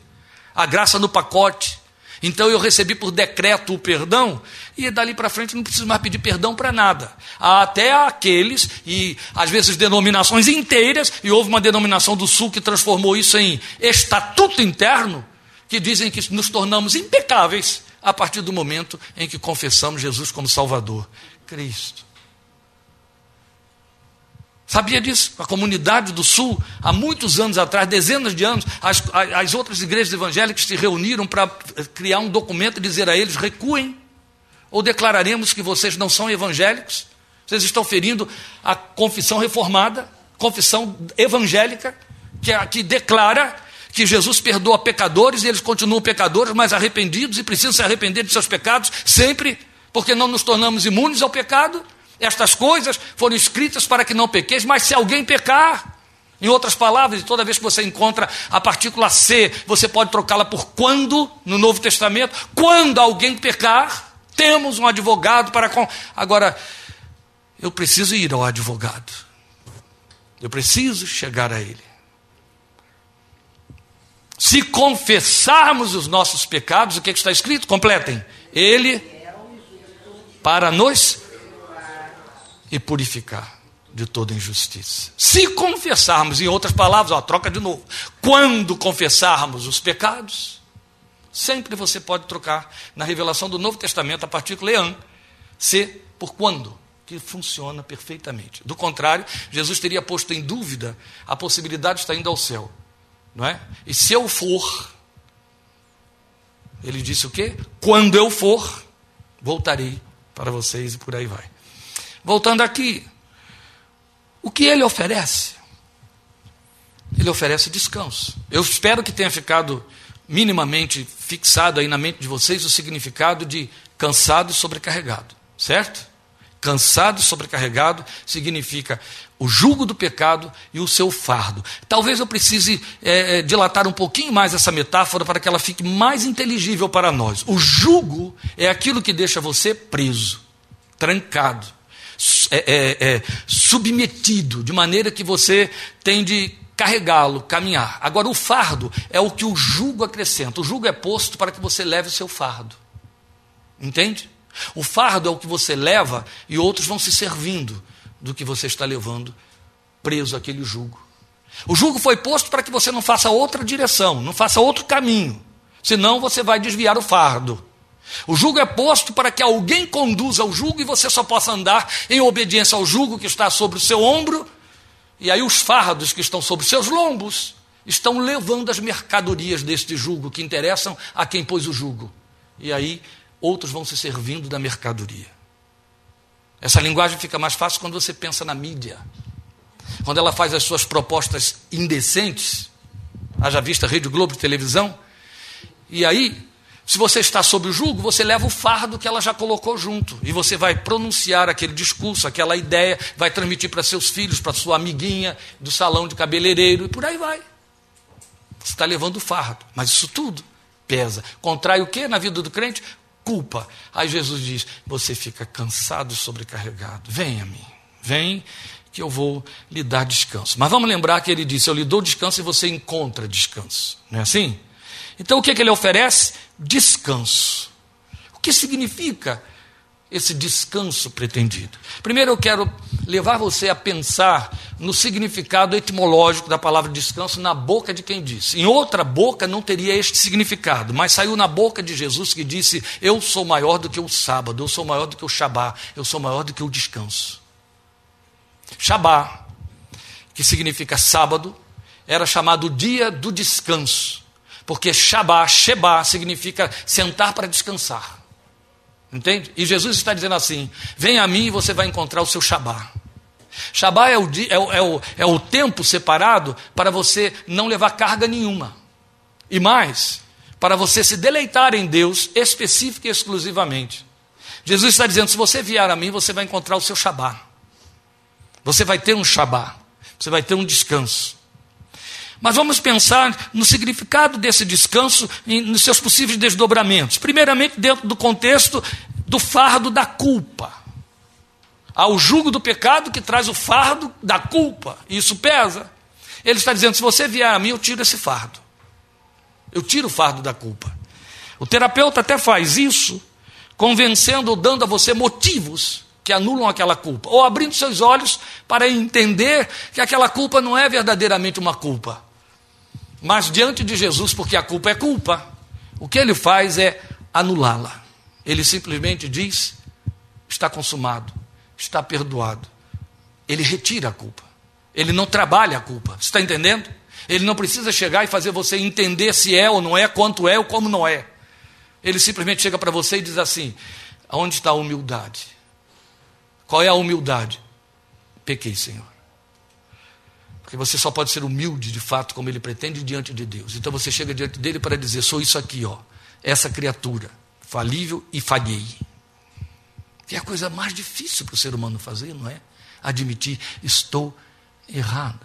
A graça no pacote. Então eu recebi por decreto o perdão e dali para frente não preciso mais pedir perdão para nada. Até aqueles, e às vezes denominações inteiras, e houve uma denominação do Sul que transformou isso em estatuto interno, que dizem que nos tornamos impecáveis a partir do momento em que confessamos Jesus como Salvador. Cristo. Sabia disso? A comunidade do Sul, há muitos anos atrás, dezenas de anos, as, as outras igrejas evangélicas se reuniram para criar um documento e dizer a eles: recuem, ou declararemos que vocês não são evangélicos, vocês estão ferindo a confissão reformada, confissão evangélica, que, é que declara que Jesus perdoa pecadores e eles continuam pecadores, mas arrependidos e precisam se arrepender de seus pecados sempre, porque não nos tornamos imunes ao pecado. Estas coisas foram escritas para que não pequeis, mas se alguém pecar, em outras palavras, toda vez que você encontra a partícula C, você pode trocá-la por quando no Novo Testamento. Quando alguém pecar, temos um advogado para. Com... Agora, eu preciso ir ao advogado. Eu preciso chegar a ele. Se confessarmos os nossos pecados, o que, é que está escrito? Completem. Ele para nos e purificar de toda injustiça. Se confessarmos, em outras palavras, ó, troca de novo. Quando confessarmos os pecados, sempre você pode trocar na revelação do Novo Testamento a partícula ean, se por quando, que funciona perfeitamente. Do contrário, Jesus teria posto em dúvida a possibilidade de estar indo ao céu. Não é? E se eu for, ele disse o quê? Quando eu for, voltarei para vocês e por aí vai. Voltando aqui, o que ele oferece? Ele oferece descanso. Eu espero que tenha ficado minimamente fixado aí na mente de vocês o significado de cansado e sobrecarregado, certo? Cansado e sobrecarregado significa o jugo do pecado e o seu fardo. Talvez eu precise é, dilatar um pouquinho mais essa metáfora para que ela fique mais inteligível para nós. O jugo é aquilo que deixa você preso, trancado, é, é, é, submetido, de maneira que você tem de carregá-lo, caminhar. Agora, o fardo é o que o jugo acrescenta. O jugo é posto para que você leve o seu fardo. Entende? O fardo é o que você leva e outros vão se servindo do que você está levando preso àquele jugo. O jugo foi posto para que você não faça outra direção, não faça outro caminho, senão você vai desviar o fardo. O jugo é posto para que alguém conduza o jugo e você só possa andar em obediência ao jugo que está sobre o seu ombro, E aí os fardos que estão sobre seus lombos estão levando as mercadorias deste jugo que interessam a quem pôs o jugo. E aí outros vão se servindo da mercadoria. Essa linguagem fica mais fácil quando você pensa na mídia. Quando ela faz as suas propostas indecentes, haja vista Rede Globo de televisão, e aí se você está sob o julgo, você leva o fardo que ela já colocou junto. E você vai pronunciar aquele discurso, aquela ideia, vai transmitir para seus filhos, para sua amiguinha do salão de cabeleireiro e por aí vai. Você está levando o fardo. Mas isso tudo pesa. Contrai o que na vida do crente? Culpa. Aí Jesus diz: Você fica cansado e sobrecarregado. Vem a mim. Vem que eu vou lhe dar descanso. Mas vamos lembrar que ele disse: Eu lhe dou descanso e você encontra descanso. Não é assim? Então o que, é que ele oferece? Descanso. O que significa esse descanso pretendido? Primeiro eu quero levar você a pensar no significado etimológico da palavra descanso na boca de quem disse. Em outra boca não teria este significado, mas saiu na boca de Jesus que disse: Eu sou maior do que o sábado, eu sou maior do que o Shabá, eu sou maior do que o descanso. Shabá, que significa sábado, era chamado dia do descanso. Porque Shabá, Sheba, significa sentar para descansar. Entende? E Jesus está dizendo assim: Venha a mim e você vai encontrar o seu Shabá. Shabá é o, é, o, é, o, é o tempo separado para você não levar carga nenhuma. E mais, para você se deleitar em Deus específica e exclusivamente. Jesus está dizendo: se você vier a mim, você vai encontrar o seu Shabá. Você vai ter um Shabá. Você vai ter um descanso. Mas vamos pensar no significado desse descanso e nos seus possíveis desdobramentos. Primeiramente, dentro do contexto do fardo da culpa. Há o jugo do pecado que traz o fardo da culpa. Isso pesa. Ele está dizendo: se você vier a mim, eu tiro esse fardo. Eu tiro o fardo da culpa. O terapeuta até faz isso, convencendo ou dando a você motivos que anulam aquela culpa, ou abrindo seus olhos para entender que aquela culpa não é verdadeiramente uma culpa, mas diante de Jesus, porque a culpa é culpa, o que ele faz é anulá-la. Ele simplesmente diz: está consumado, está perdoado. Ele retira a culpa. Ele não trabalha a culpa. Você está entendendo? Ele não precisa chegar e fazer você entender se é ou não é, quanto é ou como não é. Ele simplesmente chega para você e diz assim: onde está a humildade? Qual é a humildade? Pequei, Senhor. Porque você só pode ser humilde de fato, como ele pretende, diante de Deus. Então você chega diante dele para dizer: sou isso aqui, ó, essa criatura, falível e falhei. Que é a coisa mais difícil para o ser humano fazer, não é? Admitir, estou errado.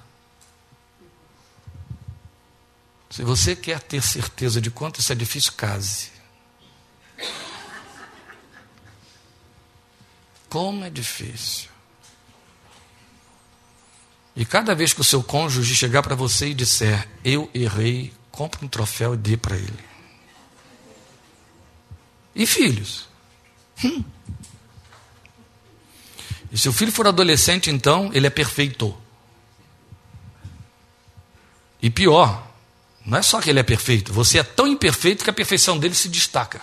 Se você quer ter certeza de quanto isso é difícil, case. Como é difícil. E cada vez que o seu cônjuge chegar para você e disser, eu errei, compre um troféu e dê para ele. E filhos? Hum. E se o filho for adolescente, então, ele é perfeito. E pior, não é só que ele é perfeito, você é tão imperfeito que a perfeição dele se destaca.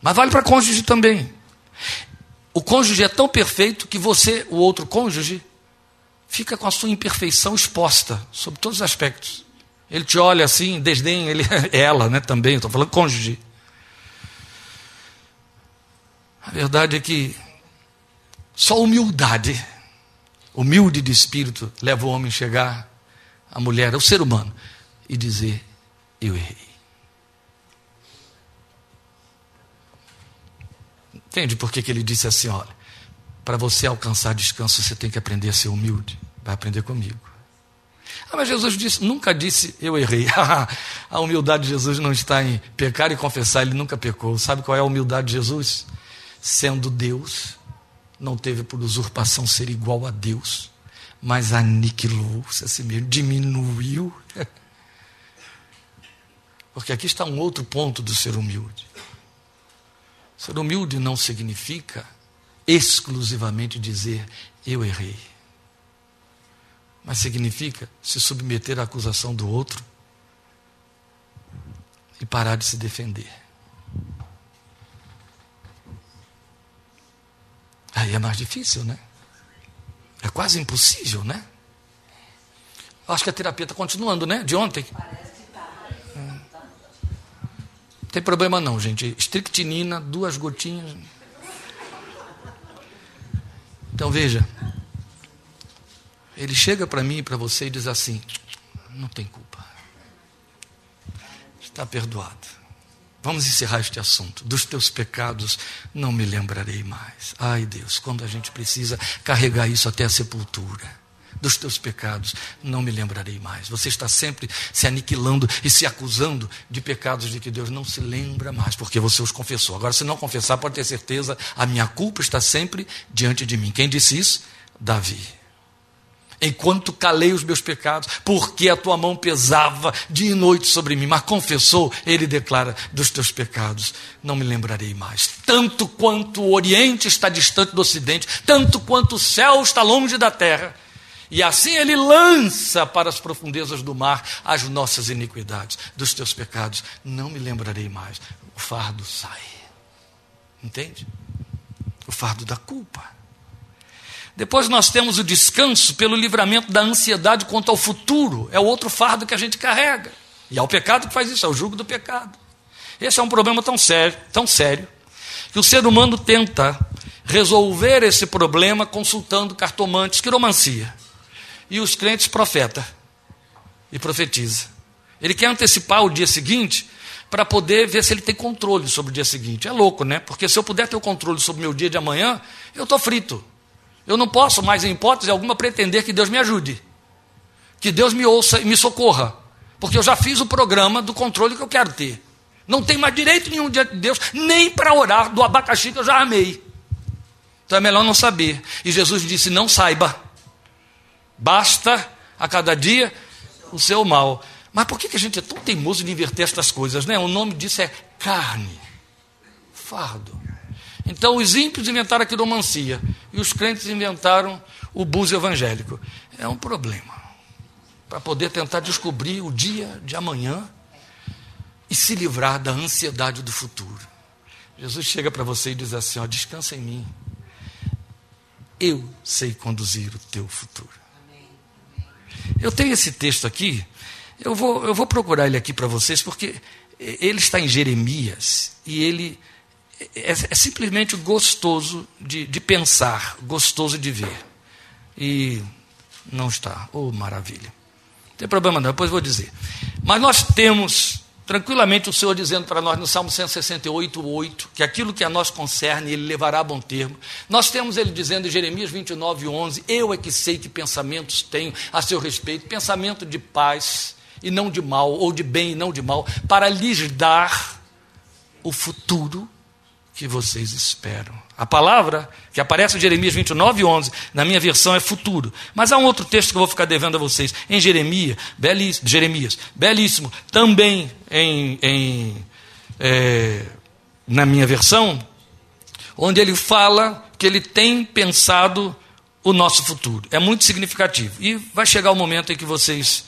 Mas vale para cônjuge também. O cônjuge é tão perfeito que você, o outro cônjuge, fica com a sua imperfeição exposta, sob todos os aspectos. Ele te olha assim, desdém, ele, ela né, também, estou falando cônjuge. A verdade é que só humildade, humilde de espírito, leva o homem a chegar, a mulher, o ser humano, e dizer: Eu errei. Entende por que, que ele disse assim: olha, para você alcançar descanso, você tem que aprender a ser humilde. Vai aprender comigo. Ah, mas Jesus disse, nunca disse eu errei. a humildade de Jesus não está em pecar e confessar, ele nunca pecou. Sabe qual é a humildade de Jesus? Sendo Deus, não teve por usurpação ser igual a Deus, mas aniquilou-se a si mesmo, diminuiu. Porque aqui está um outro ponto do ser humilde. Ser humilde não significa exclusivamente dizer eu errei. Mas significa se submeter à acusação do outro e parar de se defender. Aí é mais difícil, né? É quase impossível, né? Acho que a terapia está continuando, né? De ontem. Não tem problema não, gente. Estrictinina, duas gotinhas. Então veja, ele chega para mim e para você e diz assim: não tem culpa, está perdoado. Vamos encerrar este assunto. Dos teus pecados não me lembrarei mais. Ai Deus, quando a gente precisa carregar isso até a sepultura dos teus pecados, não me lembrarei mais. Você está sempre se aniquilando e se acusando de pecados de que Deus não se lembra mais, porque você os confessou. Agora, se não confessar, pode ter certeza, a minha culpa está sempre diante de mim. Quem disse isso? Davi enquanto calei os meus pecados, porque a tua mão pesava dia e noite sobre mim. Mas confessou, ele declara: dos teus pecados não me lembrarei mais. Tanto quanto o Oriente está distante do Ocidente, tanto quanto o céu está longe da terra. E assim ele lança para as profundezas do mar as nossas iniquidades. Dos teus pecados não me lembrarei mais. O fardo sai. Entende? O fardo da culpa. Depois nós temos o descanso pelo livramento da ansiedade quanto ao futuro. É o outro fardo que a gente carrega. E é o pecado que faz isso, é o jugo do pecado. Esse é um problema tão sério, tão sério, que o ser humano tenta resolver esse problema consultando cartomantes, quiromancia. E os crentes profeta e profetiza. Ele quer antecipar o dia seguinte para poder ver se ele tem controle sobre o dia seguinte. É louco, né? Porque se eu puder ter o controle sobre o meu dia de amanhã, eu estou frito. Eu não posso mais, em hipótese alguma, pretender que Deus me ajude, que Deus me ouça e me socorra, porque eu já fiz o programa do controle que eu quero ter. Não tem mais direito nenhum diante de Deus, nem para orar do abacaxi que eu já amei. Então é melhor não saber. E Jesus disse: Não saiba, basta a cada dia o seu mal. Mas por que a gente é tão teimoso de inverter estas coisas? Né? O nome disso é carne, fardo. Então os ímpios inventaram a quiromancia e os crentes inventaram o búzio evangélico. É um problema. Para poder tentar descobrir o dia de amanhã e se livrar da ansiedade do futuro. Jesus chega para você e diz assim: ó, descansa em mim. Eu sei conduzir o teu futuro. Eu tenho esse texto aqui, eu vou, eu vou procurar ele aqui para vocês, porque ele está em Jeremias e ele é, é simplesmente gostoso de, de, pensar, gostoso de ver. E não está. Oh, maravilha. Não tem problema não, depois vou dizer. Mas nós temos tranquilamente o Senhor dizendo para nós no Salmo 168, 8, que aquilo que a nós concerne, Ele levará a bom termo. Nós temos Ele dizendo em Jeremias 29, 11, Eu é que sei que pensamentos tenho a seu respeito, pensamento de paz e não de mal, ou de bem e não de mal, para lhes dar o futuro que vocês esperam. A palavra que aparece em Jeremias 29, 11, na minha versão é futuro. Mas há um outro texto que eu vou ficar devendo a vocês, em Jeremias, belíssimo, Jeremias, belíssimo, também em, em é, na minha versão, onde ele fala que ele tem pensado o nosso futuro. É muito significativo. E vai chegar o momento em que vocês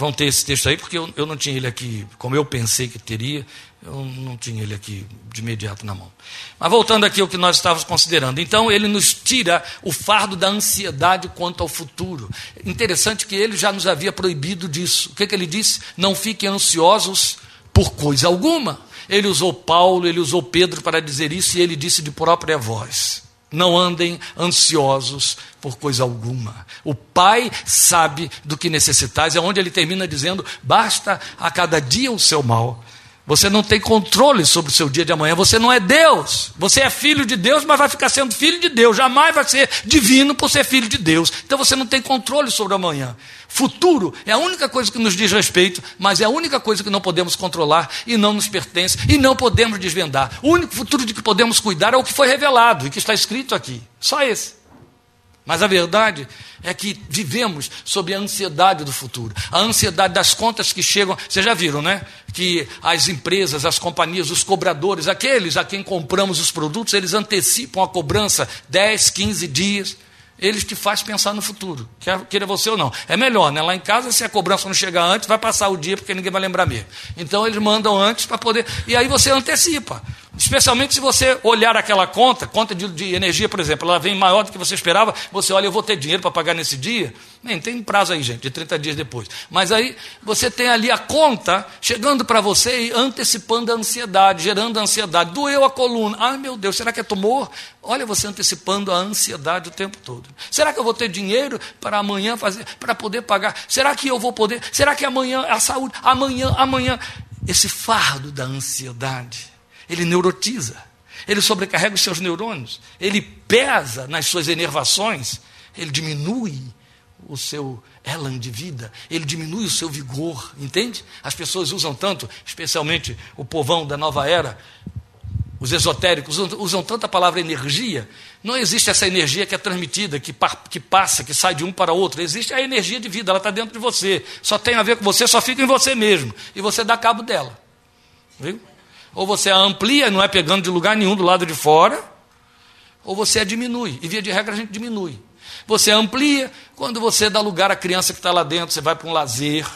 vão ter esse texto aí, porque eu, eu não tinha ele aqui como eu pensei que teria. Eu não tinha ele aqui de imediato na mão. Mas voltando aqui ao que nós estávamos considerando. Então, ele nos tira o fardo da ansiedade quanto ao futuro. Interessante que ele já nos havia proibido disso. O que, que ele disse? Não fiquem ansiosos por coisa alguma. Ele usou Paulo, ele usou Pedro para dizer isso e ele disse de própria voz. Não andem ansiosos por coisa alguma. O Pai sabe do que necessitais, é onde ele termina dizendo: basta a cada dia o seu mal você não tem controle sobre o seu dia de amanhã. Você não é Deus. Você é filho de Deus, mas vai ficar sendo filho de Deus. Jamais vai ser divino por ser filho de Deus. Então você não tem controle sobre o amanhã. Futuro é a única coisa que nos diz respeito, mas é a única coisa que não podemos controlar e não nos pertence e não podemos desvendar. O único futuro de que podemos cuidar é o que foi revelado e que está escrito aqui. Só esse. Mas a verdade é que vivemos sob a ansiedade do futuro, a ansiedade das contas que chegam. Vocês já viram, né? Que as empresas, as companhias, os cobradores, aqueles a quem compramos os produtos, eles antecipam a cobrança 10, 15 dias. Eles te fazem pensar no futuro, queira você ou não. É melhor, né? Lá em casa, se a cobrança não chegar antes, vai passar o dia porque ninguém vai lembrar mesmo. Então eles mandam antes para poder. E aí você antecipa. Especialmente se você olhar aquela conta, conta de, de, energia, por exemplo, ela vem maior do que você esperava, você olha, eu vou ter dinheiro para pagar nesse dia. Nem tem prazo aí, gente, de 30 dias depois. Mas aí você tem ali a conta chegando para você e antecipando a ansiedade, gerando a ansiedade. Doeu a coluna. Ai meu Deus, será que é tumor? Olha você antecipando a ansiedade o tempo todo. Será que eu vou ter dinheiro para amanhã fazer, para poder pagar? Será que eu vou poder? Será que amanhã a saúde? Amanhã, amanhã. Esse fardo da ansiedade ele neurotiza, ele sobrecarrega os seus neurônios, ele pesa nas suas enervações, ele diminui o seu elan de vida, ele diminui o seu vigor, entende? As pessoas usam tanto, especialmente o povão da nova era, os esotéricos usam, usam tanto a palavra energia. Não existe essa energia que é transmitida, que, que passa, que sai de um para outro. Existe a energia de vida, ela está dentro de você. Só tem a ver com você, só fica em você mesmo. E você dá cabo dela. Viu? Ou você a amplia, não é pegando de lugar nenhum do lado de fora, ou você a diminui. E via de regra a gente diminui. Você amplia quando você dá lugar à criança que está lá dentro, você vai para um lazer,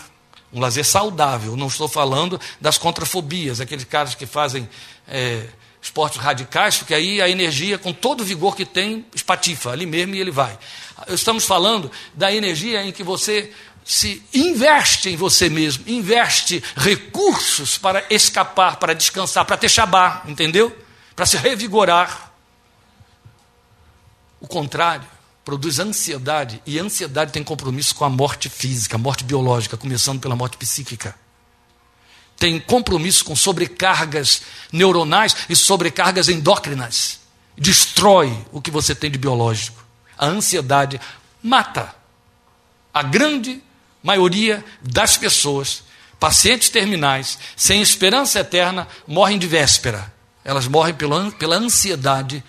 um lazer saudável. Não estou falando das contrafobias, aqueles caras que fazem é, esportes radicais, porque aí a energia, com todo o vigor que tem, espatifa ali mesmo e ele vai. Estamos falando da energia em que você se investe em você mesmo, investe recursos para escapar, para descansar, para ter shabá, entendeu? Para se revigorar. O contrário, produz ansiedade, e ansiedade tem compromisso com a morte física, a morte biológica, começando pela morte psíquica. Tem compromisso com sobrecargas neuronais e sobrecargas endócrinas. Destrói o que você tem de biológico. A ansiedade mata a grande maioria das pessoas, pacientes terminais, sem esperança eterna, morrem de véspera. Elas morrem pela, pela ansiedade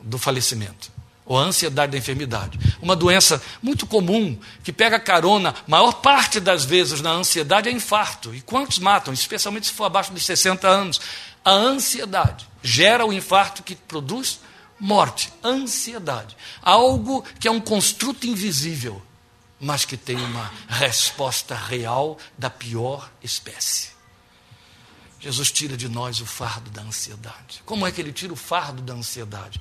do falecimento, ou a ansiedade da enfermidade. Uma doença muito comum, que pega carona, maior parte das vezes na ansiedade, é infarto. E quantos matam, especialmente se for abaixo dos 60 anos? A ansiedade gera o infarto que produz morte, ansiedade. Algo que é um construto invisível mas que tem uma resposta real da pior espécie. Jesus tira de nós o fardo da ansiedade. Como é que ele tira o fardo da ansiedade?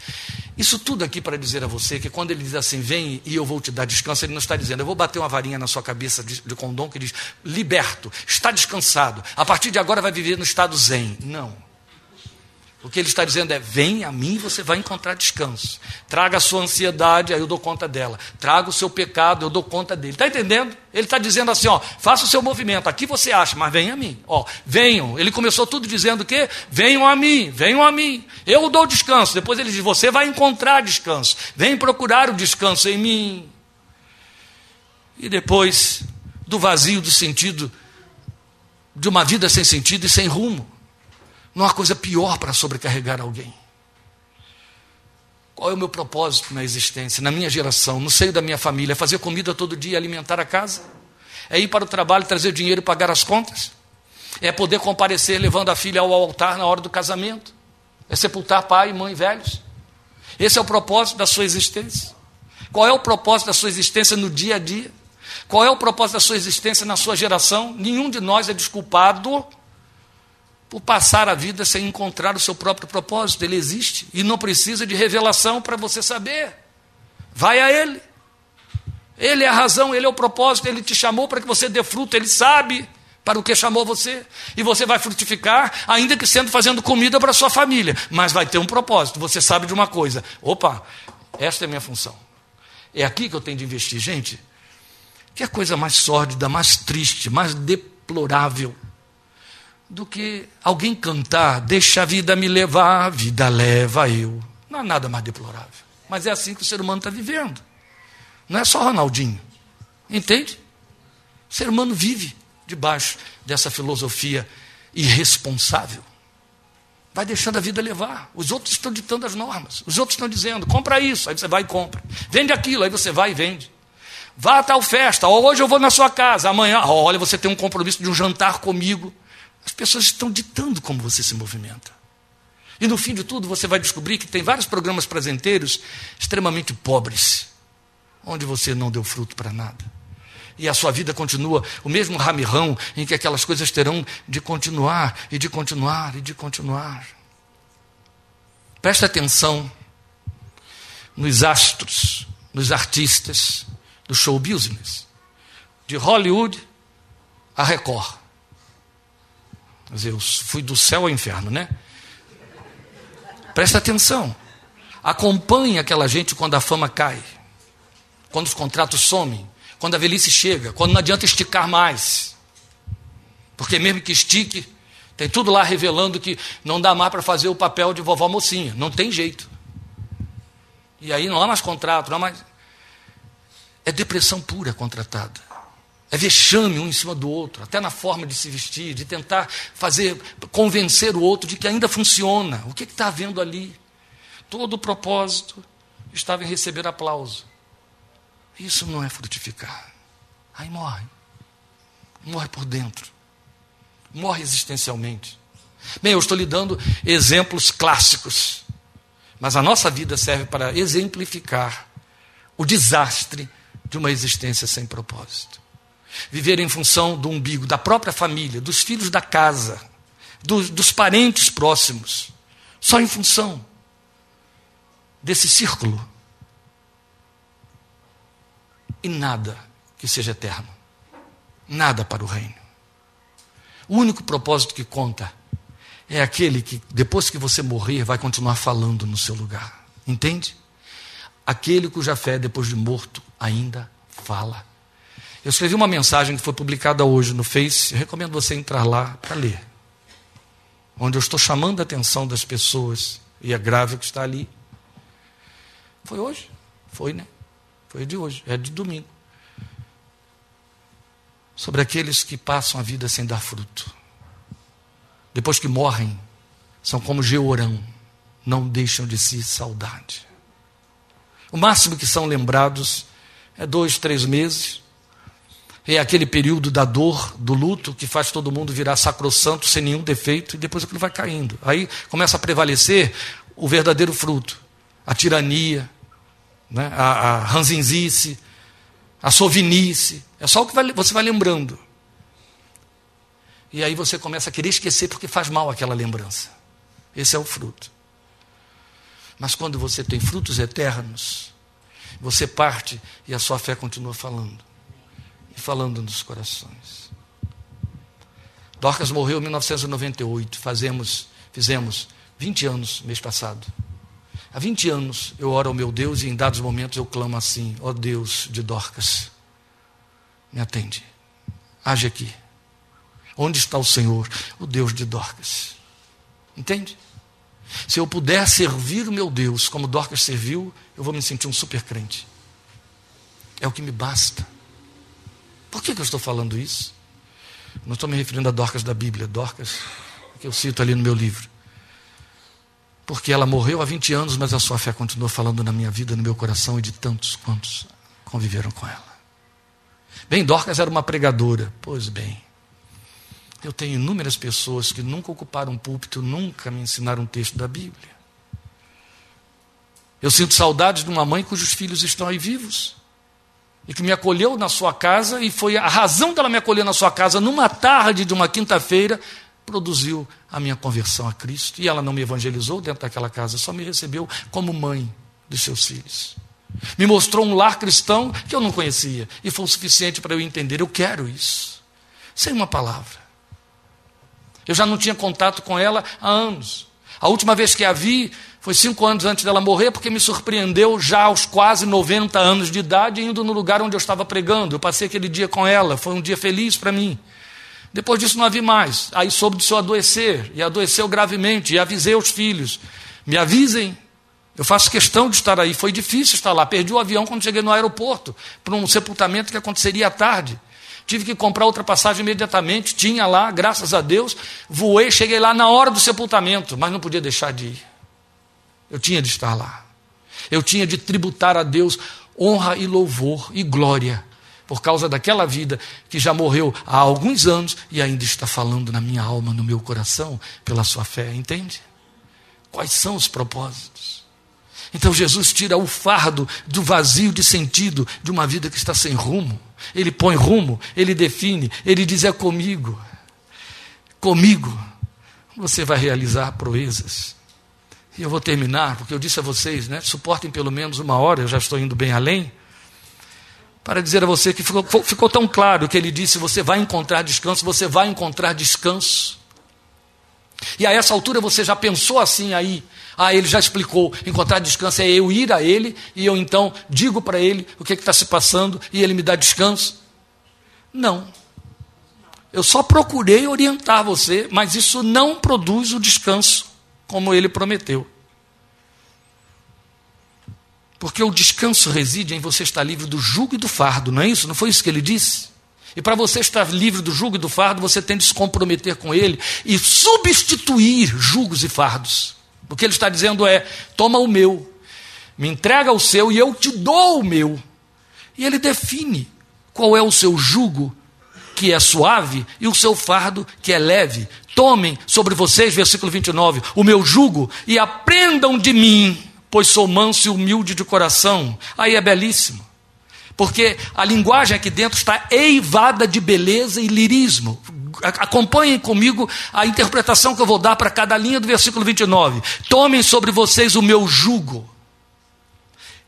Isso tudo aqui para dizer a você que quando ele diz assim, vem e eu vou te dar descanso, ele não está dizendo, eu vou bater uma varinha na sua cabeça de, de condom que diz, liberto, está descansado, a partir de agora vai viver no estado zen. Não. O que ele está dizendo é: vem a mim você vai encontrar descanso. Traga a sua ansiedade, aí eu dou conta dela. Traga o seu pecado, eu dou conta dele. Está entendendo? Ele está dizendo assim: ó, faça o seu movimento. Aqui você acha, mas venha a mim. Ó, venham. Ele começou tudo dizendo o quê? Venham a mim, venham a mim. Eu dou descanso. Depois ele diz: você vai encontrar descanso. Vem procurar o descanso em mim. E depois do vazio do sentido de uma vida sem sentido e sem rumo. Não há coisa pior para sobrecarregar alguém. Qual é o meu propósito na existência, na minha geração, no seio da minha família? É fazer comida todo dia, alimentar a casa? É ir para o trabalho, trazer dinheiro e pagar as contas? É poder comparecer levando a filha ao altar na hora do casamento? É sepultar pai e mãe velhos? Esse é o propósito da sua existência. Qual é o propósito da sua existência no dia a dia? Qual é o propósito da sua existência na sua geração? Nenhum de nós é desculpado por passar a vida sem encontrar o seu próprio propósito. Ele existe e não precisa de revelação para você saber. Vai a Ele. Ele é a razão, Ele é o propósito, Ele te chamou para que você dê fruto, Ele sabe para o que chamou você. E você vai frutificar, ainda que sendo fazendo comida para a sua família. Mas vai ter um propósito. Você sabe de uma coisa: opa, esta é a minha função. É aqui que eu tenho de investir. Gente, que é coisa mais sórdida, mais triste, mais deplorável do que alguém cantar, deixa a vida me levar, a vida leva eu. Não há nada mais deplorável. Mas é assim que o ser humano está vivendo. Não é só Ronaldinho. Entende? O ser humano vive debaixo dessa filosofia irresponsável. Vai deixando a vida levar. Os outros estão ditando as normas. Os outros estão dizendo: compra isso, aí você vai e compra. Vende aquilo, aí você vai e vende. Vá a tal festa, hoje eu vou na sua casa, amanhã, olha, você tem um compromisso de um jantar comigo. As pessoas estão ditando como você se movimenta. E no fim de tudo, você vai descobrir que tem vários programas presenteiros extremamente pobres, onde você não deu fruto para nada. E a sua vida continua o mesmo ramirrão em que aquelas coisas terão de continuar e de continuar e de continuar. Preste atenção nos astros, nos artistas do show business, de Hollywood a Record. Dizer, eu fui do céu ao inferno, né? Presta atenção. Acompanhe aquela gente quando a fama cai, quando os contratos somem, quando a velhice chega, quando não adianta esticar mais. Porque mesmo que estique, tem tudo lá revelando que não dá mais para fazer o papel de vovó mocinha. Não tem jeito. E aí não há mais contrato, não há mais. É depressão pura contratada. É vexame um em cima do outro, até na forma de se vestir, de tentar fazer, convencer o outro de que ainda funciona. O que está havendo ali? Todo o propósito estava em receber aplauso. Isso não é frutificar. Aí morre. Morre por dentro. Morre existencialmente. Bem, eu estou lhe dando exemplos clássicos. Mas a nossa vida serve para exemplificar o desastre de uma existência sem propósito. Viver em função do umbigo, da própria família, dos filhos da casa, dos, dos parentes próximos, só em função desse círculo. E nada que seja eterno, nada para o reino. O único propósito que conta é aquele que, depois que você morrer, vai continuar falando no seu lugar. Entende? Aquele cuja fé, depois de morto, ainda fala. Eu escrevi uma mensagem que foi publicada hoje no Face, eu recomendo você entrar lá para ler. Onde eu estou chamando a atenção das pessoas, e é grave o que está ali. Foi hoje? Foi, né? Foi de hoje, é de domingo. Sobre aqueles que passam a vida sem dar fruto. Depois que morrem, são como Georão, não deixam de si saudade. O máximo que são lembrados é dois, três meses. É aquele período da dor, do luto, que faz todo mundo virar sacrossanto sem nenhum defeito, e depois aquilo vai caindo. Aí começa a prevalecer o verdadeiro fruto, a tirania, né? a, a ranzinzice, a sovinice. É só o que vai, você vai lembrando. E aí você começa a querer esquecer porque faz mal aquela lembrança. Esse é o fruto. Mas quando você tem frutos eternos, você parte e a sua fé continua falando. E falando nos corações. Dorcas morreu em 1998. Fazemos, fizemos 20 anos mês passado. Há 20 anos eu oro ao meu Deus e em dados momentos eu clamo assim: ó oh Deus de Dorcas, me atende. Age aqui. Onde está o Senhor, o Deus de Dorcas? Entende? Se eu puder servir o meu Deus como Dorcas serviu, eu vou me sentir um super crente. É o que me basta. Por que, que eu estou falando isso? Não estou me referindo a Dorcas da Bíblia, Dorcas, que eu cito ali no meu livro. Porque ela morreu há 20 anos, mas a sua fé continua falando na minha vida, no meu coração e de tantos quantos conviveram com ela. Bem, Dorcas era uma pregadora. Pois bem, eu tenho inúmeras pessoas que nunca ocuparam um púlpito, nunca me ensinaram um texto da Bíblia. Eu sinto saudades de uma mãe cujos filhos estão aí vivos. E que me acolheu na sua casa, e foi a razão dela me acolher na sua casa numa tarde de uma quinta-feira, produziu a minha conversão a Cristo. E ela não me evangelizou dentro daquela casa, só me recebeu como mãe dos seus filhos. Me mostrou um lar cristão que eu não conhecia, e foi o suficiente para eu entender: eu quero isso. Sem uma palavra. Eu já não tinha contato com ela há anos. A última vez que a vi foi cinco anos antes dela morrer, porque me surpreendeu já aos quase 90 anos de idade, indo no lugar onde eu estava pregando. Eu passei aquele dia com ela, foi um dia feliz para mim. Depois disso não a vi mais. Aí soube do seu adoecer, e adoeceu gravemente, e avisei aos filhos: me avisem, eu faço questão de estar aí. Foi difícil estar lá. Perdi o avião quando cheguei no aeroporto, para um sepultamento que aconteceria à tarde. Tive que comprar outra passagem imediatamente, tinha lá, graças a Deus, voei, cheguei lá na hora do sepultamento, mas não podia deixar de ir. Eu tinha de estar lá. Eu tinha de tributar a Deus honra e louvor e glória por causa daquela vida que já morreu há alguns anos e ainda está falando na minha alma, no meu coração, pela sua fé, entende? Quais são os propósitos? Então Jesus tira o fardo do vazio de sentido de uma vida que está sem rumo. Ele põe rumo, ele define, ele diz: é comigo. Comigo você vai realizar proezas. E eu vou terminar, porque eu disse a vocês, né? Suportem pelo menos uma hora, eu já estou indo bem além. Para dizer a você que ficou, ficou tão claro que ele disse: você vai encontrar descanso, você vai encontrar descanso. E a essa altura você já pensou assim aí? Ah, ele já explicou: encontrar descanso é eu ir a ele e eu então digo para ele o que está se passando e ele me dá descanso. Não. Eu só procurei orientar você, mas isso não produz o descanso como ele prometeu. Porque o descanso reside em você estar livre do jugo e do fardo, não é isso? Não foi isso que ele disse? E para você estar livre do jugo e do fardo, você tem de se comprometer com ele e substituir jugos e fardos. O que ele está dizendo é: toma o meu, me entrega o seu e eu te dou o meu. E ele define qual é o seu jugo que é suave e o seu fardo que é leve. Tomem sobre vocês, versículo 29, o meu jugo e aprendam de mim, pois sou manso e humilde de coração. Aí é belíssimo. Porque a linguagem aqui dentro está eivada de beleza e lirismo. Acompanhem comigo a interpretação que eu vou dar para cada linha do versículo 29. Tomem sobre vocês o meu jugo.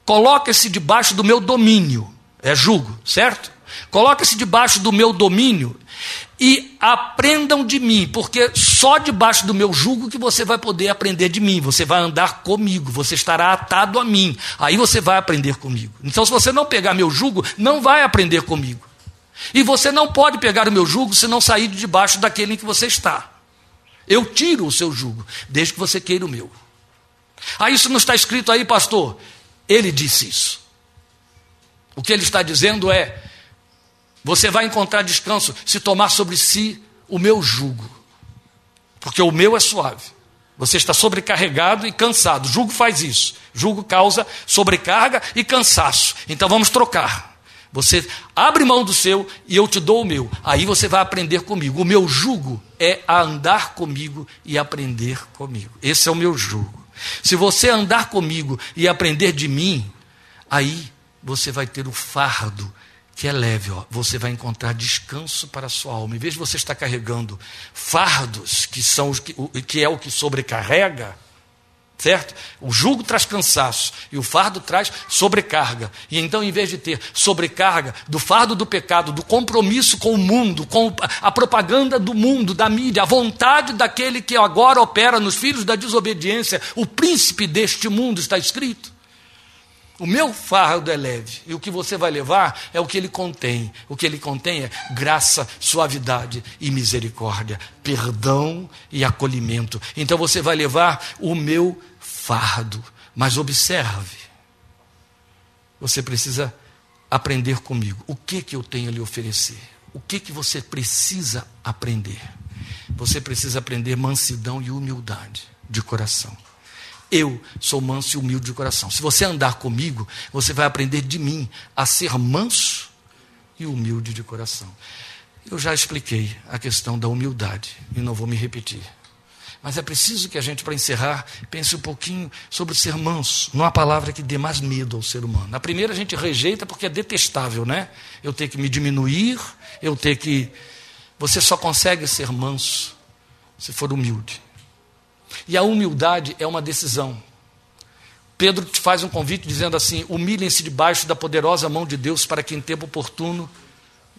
Coloquem-se debaixo do meu domínio. É jugo, certo? Coloquem-se debaixo do meu domínio e aprendam de mim, porque só debaixo do meu jugo que você vai poder aprender de mim, você vai andar comigo, você estará atado a mim, aí você vai aprender comigo. Então, se você não pegar meu jugo, não vai aprender comigo. E você não pode pegar o meu jugo se não sair de debaixo daquele em que você está. Eu tiro o seu jugo, desde que você queira o meu. Ah, isso não está escrito aí, pastor? Ele disse isso. O que ele está dizendo é: você vai encontrar descanso se tomar sobre si o meu jugo, porque o meu é suave. Você está sobrecarregado e cansado. Jugo faz isso. Jugo causa sobrecarga e cansaço. Então vamos trocar. Você abre mão do seu e eu te dou o meu. Aí você vai aprender comigo. O meu jugo é andar comigo e aprender comigo. Esse é o meu jugo. Se você andar comigo e aprender de mim, aí você vai ter o fardo que é leve, ó, você vai encontrar descanso para a sua alma. Em vez de você estar carregando fardos, que, são os que, o, que é o que sobrecarrega, certo? O jugo traz cansaço e o fardo traz sobrecarga. E então, em vez de ter sobrecarga do fardo do pecado, do compromisso com o mundo, com a propaganda do mundo, da mídia, a vontade daquele que agora opera nos filhos da desobediência, o príncipe deste mundo está escrito. O meu fardo é leve e o que você vai levar é o que ele contém. O que ele contém é graça, suavidade e misericórdia, perdão e acolhimento. Então você vai levar o meu fardo. Mas observe, você precisa aprender comigo. O que que eu tenho a lhe oferecer? O que que você precisa aprender? Você precisa aprender mansidão e humildade de coração. Eu sou manso e humilde de coração. Se você andar comigo, você vai aprender de mim a ser manso e humilde de coração. Eu já expliquei a questão da humildade e não vou me repetir. Mas é preciso que a gente, para encerrar, pense um pouquinho sobre ser manso. Não há palavra que dê mais medo ao ser humano. A primeira a gente rejeita porque é detestável, né? Eu ter que me diminuir, eu ter que. Você só consegue ser manso se for humilde. E a humildade é uma decisão. Pedro te faz um convite dizendo assim: humilhem-se debaixo da poderosa mão de Deus para que em tempo oportuno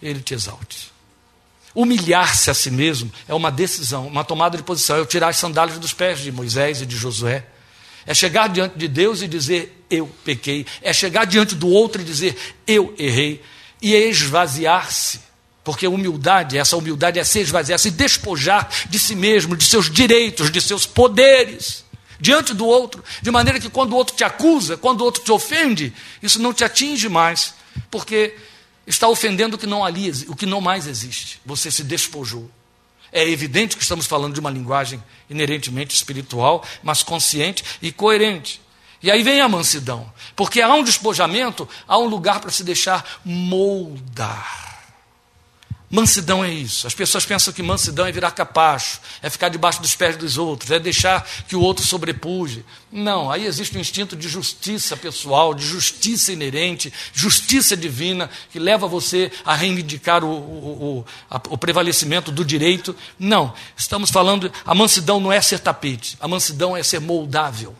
ele te exalte. Humilhar-se a si mesmo é uma decisão, uma tomada de posição. É tirar as sandálias dos pés de Moisés e de Josué. É chegar diante de Deus e dizer: Eu pequei. É chegar diante do outro e dizer: Eu errei. E esvaziar-se porque humildade, essa humildade é se esvaziar, se despojar de si mesmo, de seus direitos, de seus poderes, diante do outro, de maneira que quando o outro te acusa, quando o outro te ofende, isso não te atinge mais, porque está ofendendo o que não ali, o que não mais existe. Você se despojou. É evidente que estamos falando de uma linguagem inerentemente espiritual, mas consciente e coerente. E aí vem a mansidão, porque há um despojamento, há um lugar para se deixar moldar Mansidão é isso. As pessoas pensam que mansidão é virar capacho, é ficar debaixo dos pés dos outros, é deixar que o outro sobrepuje. Não, aí existe um instinto de justiça pessoal, de justiça inerente, justiça divina, que leva você a reivindicar o, o, o, a, o prevalecimento do direito. Não, estamos falando, a mansidão não é ser tapete, a mansidão é ser moldável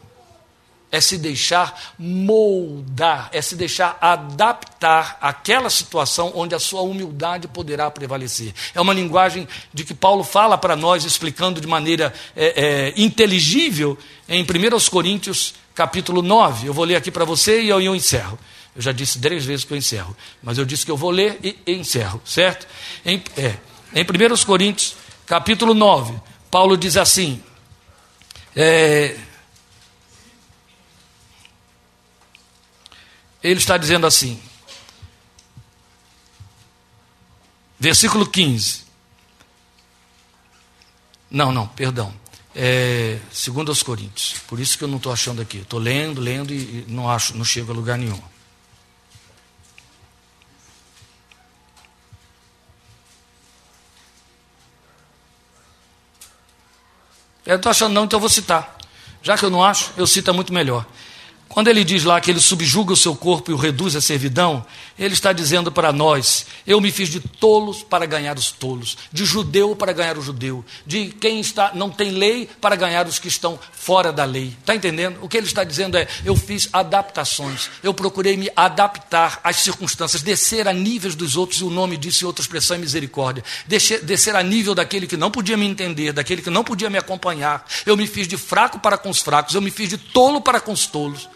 é se deixar moldar, é se deixar adaptar àquela situação onde a sua humildade poderá prevalecer. É uma linguagem de que Paulo fala para nós, explicando de maneira é, é, inteligível em 1 Coríntios, capítulo 9. Eu vou ler aqui para você e eu, encerro. Eu já disse três vezes que eu encerro, mas eu disse que eu vou ler e, e encerro, certo? Em, é, em 1 Coríntios, capítulo 9, Paulo diz assim. É, ele está dizendo assim, versículo 15. Não, não, perdão. É, segundo aos Coríntios. Por isso que eu não estou achando aqui. Estou lendo, lendo e não acho, não chego a lugar nenhum. Eu não estou achando não, então eu vou citar. Já que eu não acho, eu cito é muito melhor. Quando ele diz lá que ele subjuga o seu corpo e o reduz à servidão, ele está dizendo para nós: eu me fiz de tolos para ganhar os tolos, de judeu para ganhar o judeu, de quem está não tem lei para ganhar os que estão fora da lei. Está entendendo? O que ele está dizendo é: eu fiz adaptações, eu procurei me adaptar às circunstâncias, descer a níveis dos outros, e o nome disso em outra expressão é misericórdia, descer, descer a nível daquele que não podia me entender, daquele que não podia me acompanhar. Eu me fiz de fraco para com os fracos, eu me fiz de tolo para com os tolos.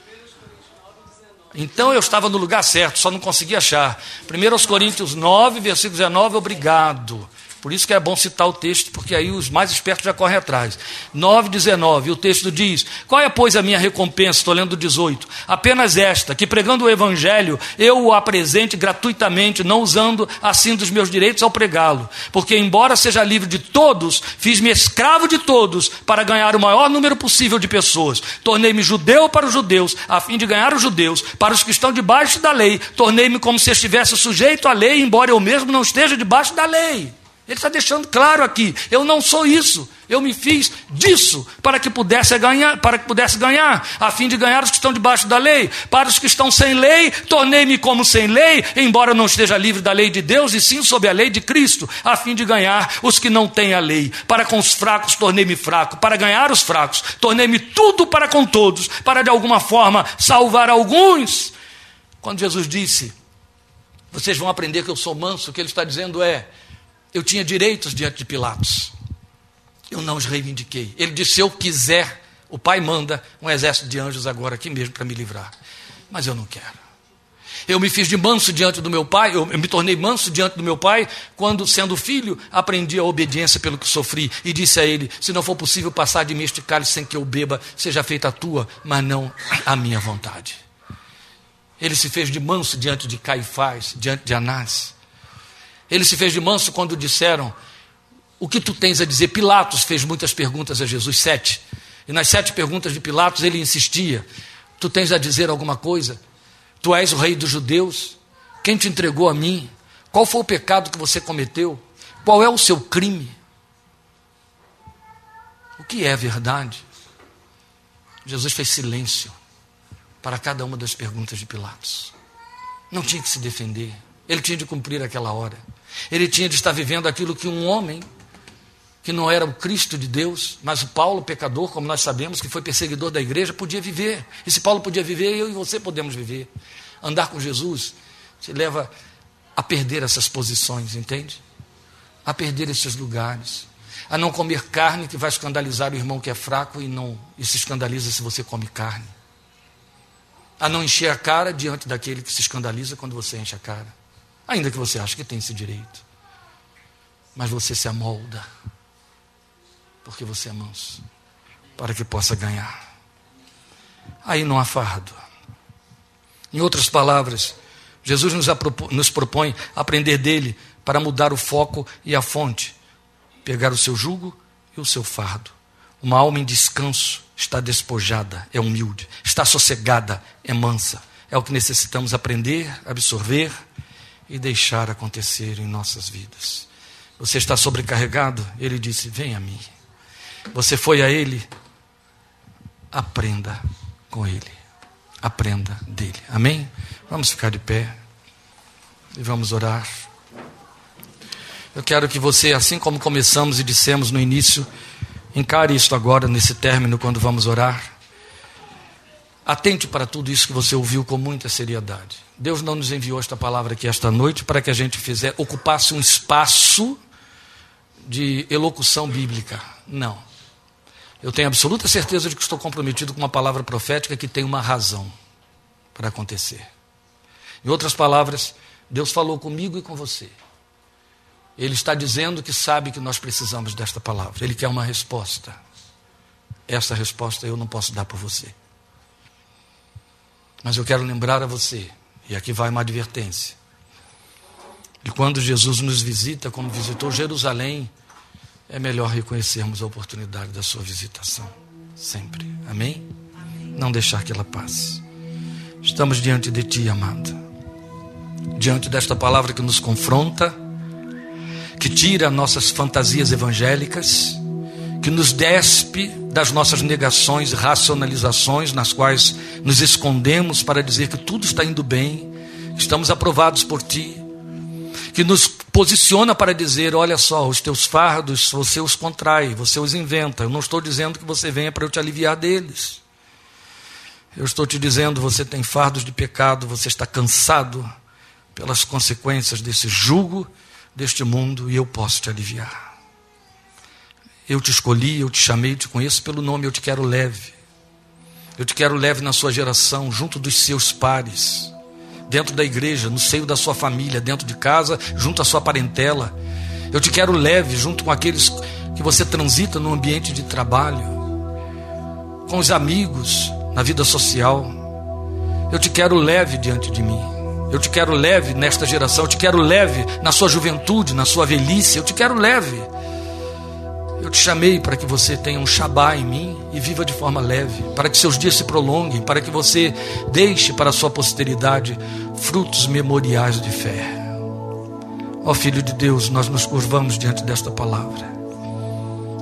Então eu estava no lugar certo, só não consegui achar. 1 Coríntios 9, versículo 19, obrigado. Por isso que é bom citar o texto, porque aí os mais espertos já correm atrás. 9, 19, o texto diz: Qual é, pois, a minha recompensa? Estou lendo 18. Apenas esta, que pregando o evangelho, eu o apresente gratuitamente, não usando assim dos meus direitos ao pregá-lo. Porque, embora seja livre de todos, fiz-me escravo de todos para ganhar o maior número possível de pessoas. Tornei-me judeu para os judeus, a fim de ganhar os judeus. Para os que estão debaixo da lei, tornei-me como se estivesse sujeito à lei, embora eu mesmo não esteja debaixo da lei. Ele está deixando claro aqui: eu não sou isso. Eu me fiz disso para que pudesse ganhar, para que pudesse ganhar, a fim de ganhar os que estão debaixo da lei. Para os que estão sem lei, tornei-me como sem lei, embora não esteja livre da lei de Deus e sim sob a lei de Cristo, a fim de ganhar os que não têm a lei. Para com os fracos tornei-me fraco, para ganhar os fracos tornei-me tudo para com todos, para de alguma forma salvar alguns. Quando Jesus disse: "Vocês vão aprender que eu sou manso", o que ele está dizendo é: eu tinha direitos diante de Pilatos. Eu não os reivindiquei. Ele disse: se eu quiser, o Pai manda um exército de anjos agora aqui mesmo para me livrar. Mas eu não quero. Eu me fiz de manso diante do meu pai, eu me tornei manso diante do meu pai, quando, sendo filho, aprendi a obediência pelo que sofri e disse a ele: Se não for possível passar de mim este cálice sem que eu beba, seja feita a tua, mas não a minha vontade. Ele se fez de manso diante de Caifás, diante de Anás. Ele se fez de manso quando disseram: O que tu tens a dizer? Pilatos fez muitas perguntas a Jesus, sete. E nas sete perguntas de Pilatos ele insistia: Tu tens a dizer alguma coisa? Tu és o rei dos judeus? Quem te entregou a mim? Qual foi o pecado que você cometeu? Qual é o seu crime? O que é verdade? Jesus fez silêncio para cada uma das perguntas de Pilatos. Não tinha que se defender. Ele tinha de cumprir aquela hora. Ele tinha de estar vivendo aquilo que um homem, que não era o Cristo de Deus, mas o Paulo, pecador, como nós sabemos, que foi perseguidor da igreja, podia viver. E se Paulo podia viver, eu e você podemos viver. Andar com Jesus te leva a perder essas posições, entende? A perder esses lugares. A não comer carne que vai escandalizar o irmão que é fraco e não e se escandaliza se você come carne. A não encher a cara diante daquele que se escandaliza quando você enche a cara. Ainda que você ache que tem esse direito. Mas você se amolda. Porque você é manso. Para que possa ganhar. Aí não há fardo. Em outras palavras, Jesus nos, nos propõe aprender dele para mudar o foco e a fonte. Pegar o seu jugo e o seu fardo. Uma alma em descanso está despojada, é humilde. Está sossegada, é mansa. É o que necessitamos aprender, absorver e deixar acontecer em nossas vidas. Você está sobrecarregado? Ele disse: Vem a mim. Você foi a Ele? Aprenda com Ele. Aprenda dele. Amém? Vamos ficar de pé e vamos orar. Eu quero que você, assim como começamos e dissemos no início, encare isto agora, nesse término, quando vamos orar. Atente para tudo isso que você ouviu com muita seriedade. Deus não nos enviou esta palavra aqui esta noite para que a gente fizer, ocupasse um espaço de elocução bíblica. Não. Eu tenho absoluta certeza de que estou comprometido com uma palavra profética que tem uma razão para acontecer. Em outras palavras, Deus falou comigo e com você. Ele está dizendo que sabe que nós precisamos desta palavra. Ele quer uma resposta. Essa resposta eu não posso dar por você. Mas eu quero lembrar a você, e aqui vai uma advertência, de quando Jesus nos visita, como visitou Jerusalém, é melhor reconhecermos a oportunidade da sua visitação. Sempre. Amém? Não deixar que ela passe. Estamos diante de Ti, amado. Diante desta palavra que nos confronta, que tira nossas fantasias evangélicas, que nos despe das nossas negações e racionalizações nas quais nos escondemos para dizer que tudo está indo bem, estamos aprovados por Ti, que nos posiciona para dizer: olha só, os teus fardos você os contrai, você os inventa. Eu não estou dizendo que você venha para eu te aliviar deles. Eu estou te dizendo, você tem fardos de pecado, você está cansado pelas consequências desse jugo deste mundo e eu posso te aliviar. Eu te escolhi, eu te chamei, eu te conheço pelo nome, eu te quero leve. Eu te quero leve na sua geração, junto dos seus pares, dentro da igreja, no seio da sua família, dentro de casa, junto à sua parentela. Eu te quero leve junto com aqueles que você transita no ambiente de trabalho, com os amigos, na vida social. Eu te quero leve diante de mim. Eu te quero leve nesta geração. Eu te quero leve na sua juventude, na sua velhice. Eu te quero leve. Eu te chamei para que você tenha um Shabá em mim e viva de forma leve, para que seus dias se prolonguem, para que você deixe para a sua posteridade frutos memoriais de fé. Ó Filho de Deus, nós nos curvamos diante desta palavra.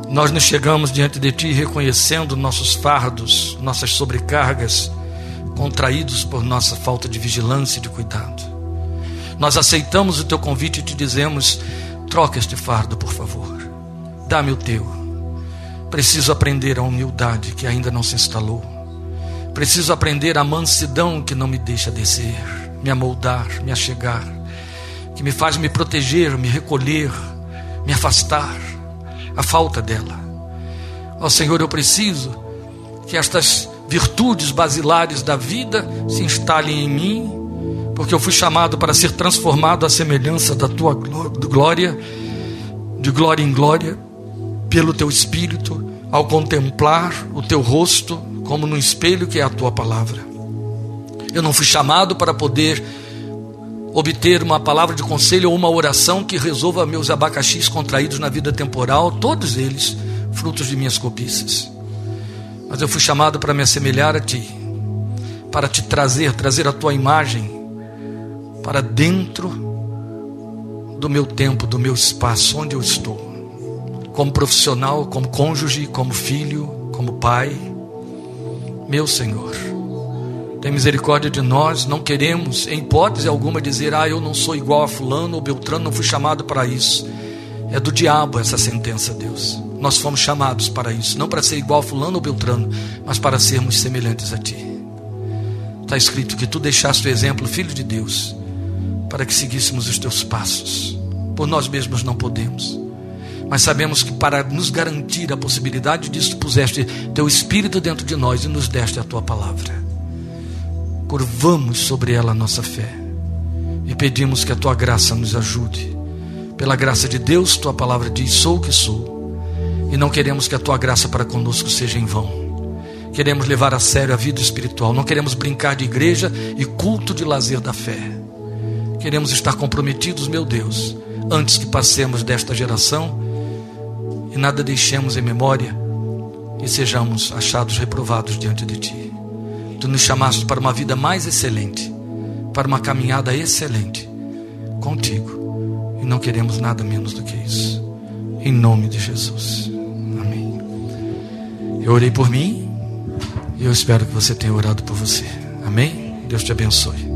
Nós nos chegamos diante de Ti reconhecendo nossos fardos, nossas sobrecargas, contraídos por nossa falta de vigilância e de cuidado. Nós aceitamos o Teu convite e te dizemos: troca este fardo, por favor. Dá-me o Teu. Preciso aprender a humildade que ainda não se instalou. Preciso aprender a mansidão que não me deixa descer, me amoldar, me achegar, que me faz me proteger, me recolher, me afastar a falta dela. Ó Senhor, eu preciso que estas virtudes basilares da vida se instalem em mim, porque eu fui chamado para ser transformado à semelhança da tua glória, de glória em glória, pelo teu espírito, ao contemplar o teu rosto como no espelho que é a tua palavra. Eu não fui chamado para poder obter uma palavra de conselho ou uma oração que resolva meus abacaxis contraídos na vida temporal, todos eles frutos de minhas cobiças. Mas eu fui chamado para me assemelhar a Ti, para te trazer, trazer a Tua imagem para dentro do meu tempo, do meu espaço, onde eu estou. Como profissional, como cônjuge, como filho, como pai. Meu Senhor tem misericórdia de nós, não queremos, em hipótese alguma, dizer, ah, eu não sou igual a Fulano ou Beltrano, não fui chamado para isso. É do diabo essa sentença, Deus. Nós fomos chamados para isso, não para ser igual a Fulano ou Beltrano, mas para sermos semelhantes a Ti. Está escrito que Tu deixaste o exemplo, Filho de Deus, para que seguíssemos os Teus passos. Por nós mesmos não podemos mas sabemos que para nos garantir a possibilidade disso, puseste teu Espírito dentro de nós e nos deste a tua palavra curvamos sobre ela a nossa fé e pedimos que a tua graça nos ajude. Pela graça de Deus, tua palavra diz: sou o que sou, e não queremos que a tua graça para conosco seja em vão. Queremos levar a sério a vida espiritual, não queremos brincar de igreja e culto de lazer da fé. Queremos estar comprometidos, meu Deus, antes que passemos desta geração e nada deixemos em memória e sejamos achados reprovados diante de Ti. Tu nos chamaste para uma vida mais excelente, para uma caminhada excelente, contigo. E não queremos nada menos do que isso. Em nome de Jesus. Amém. Eu orei por mim e eu espero que você tenha orado por você. Amém? Deus te abençoe.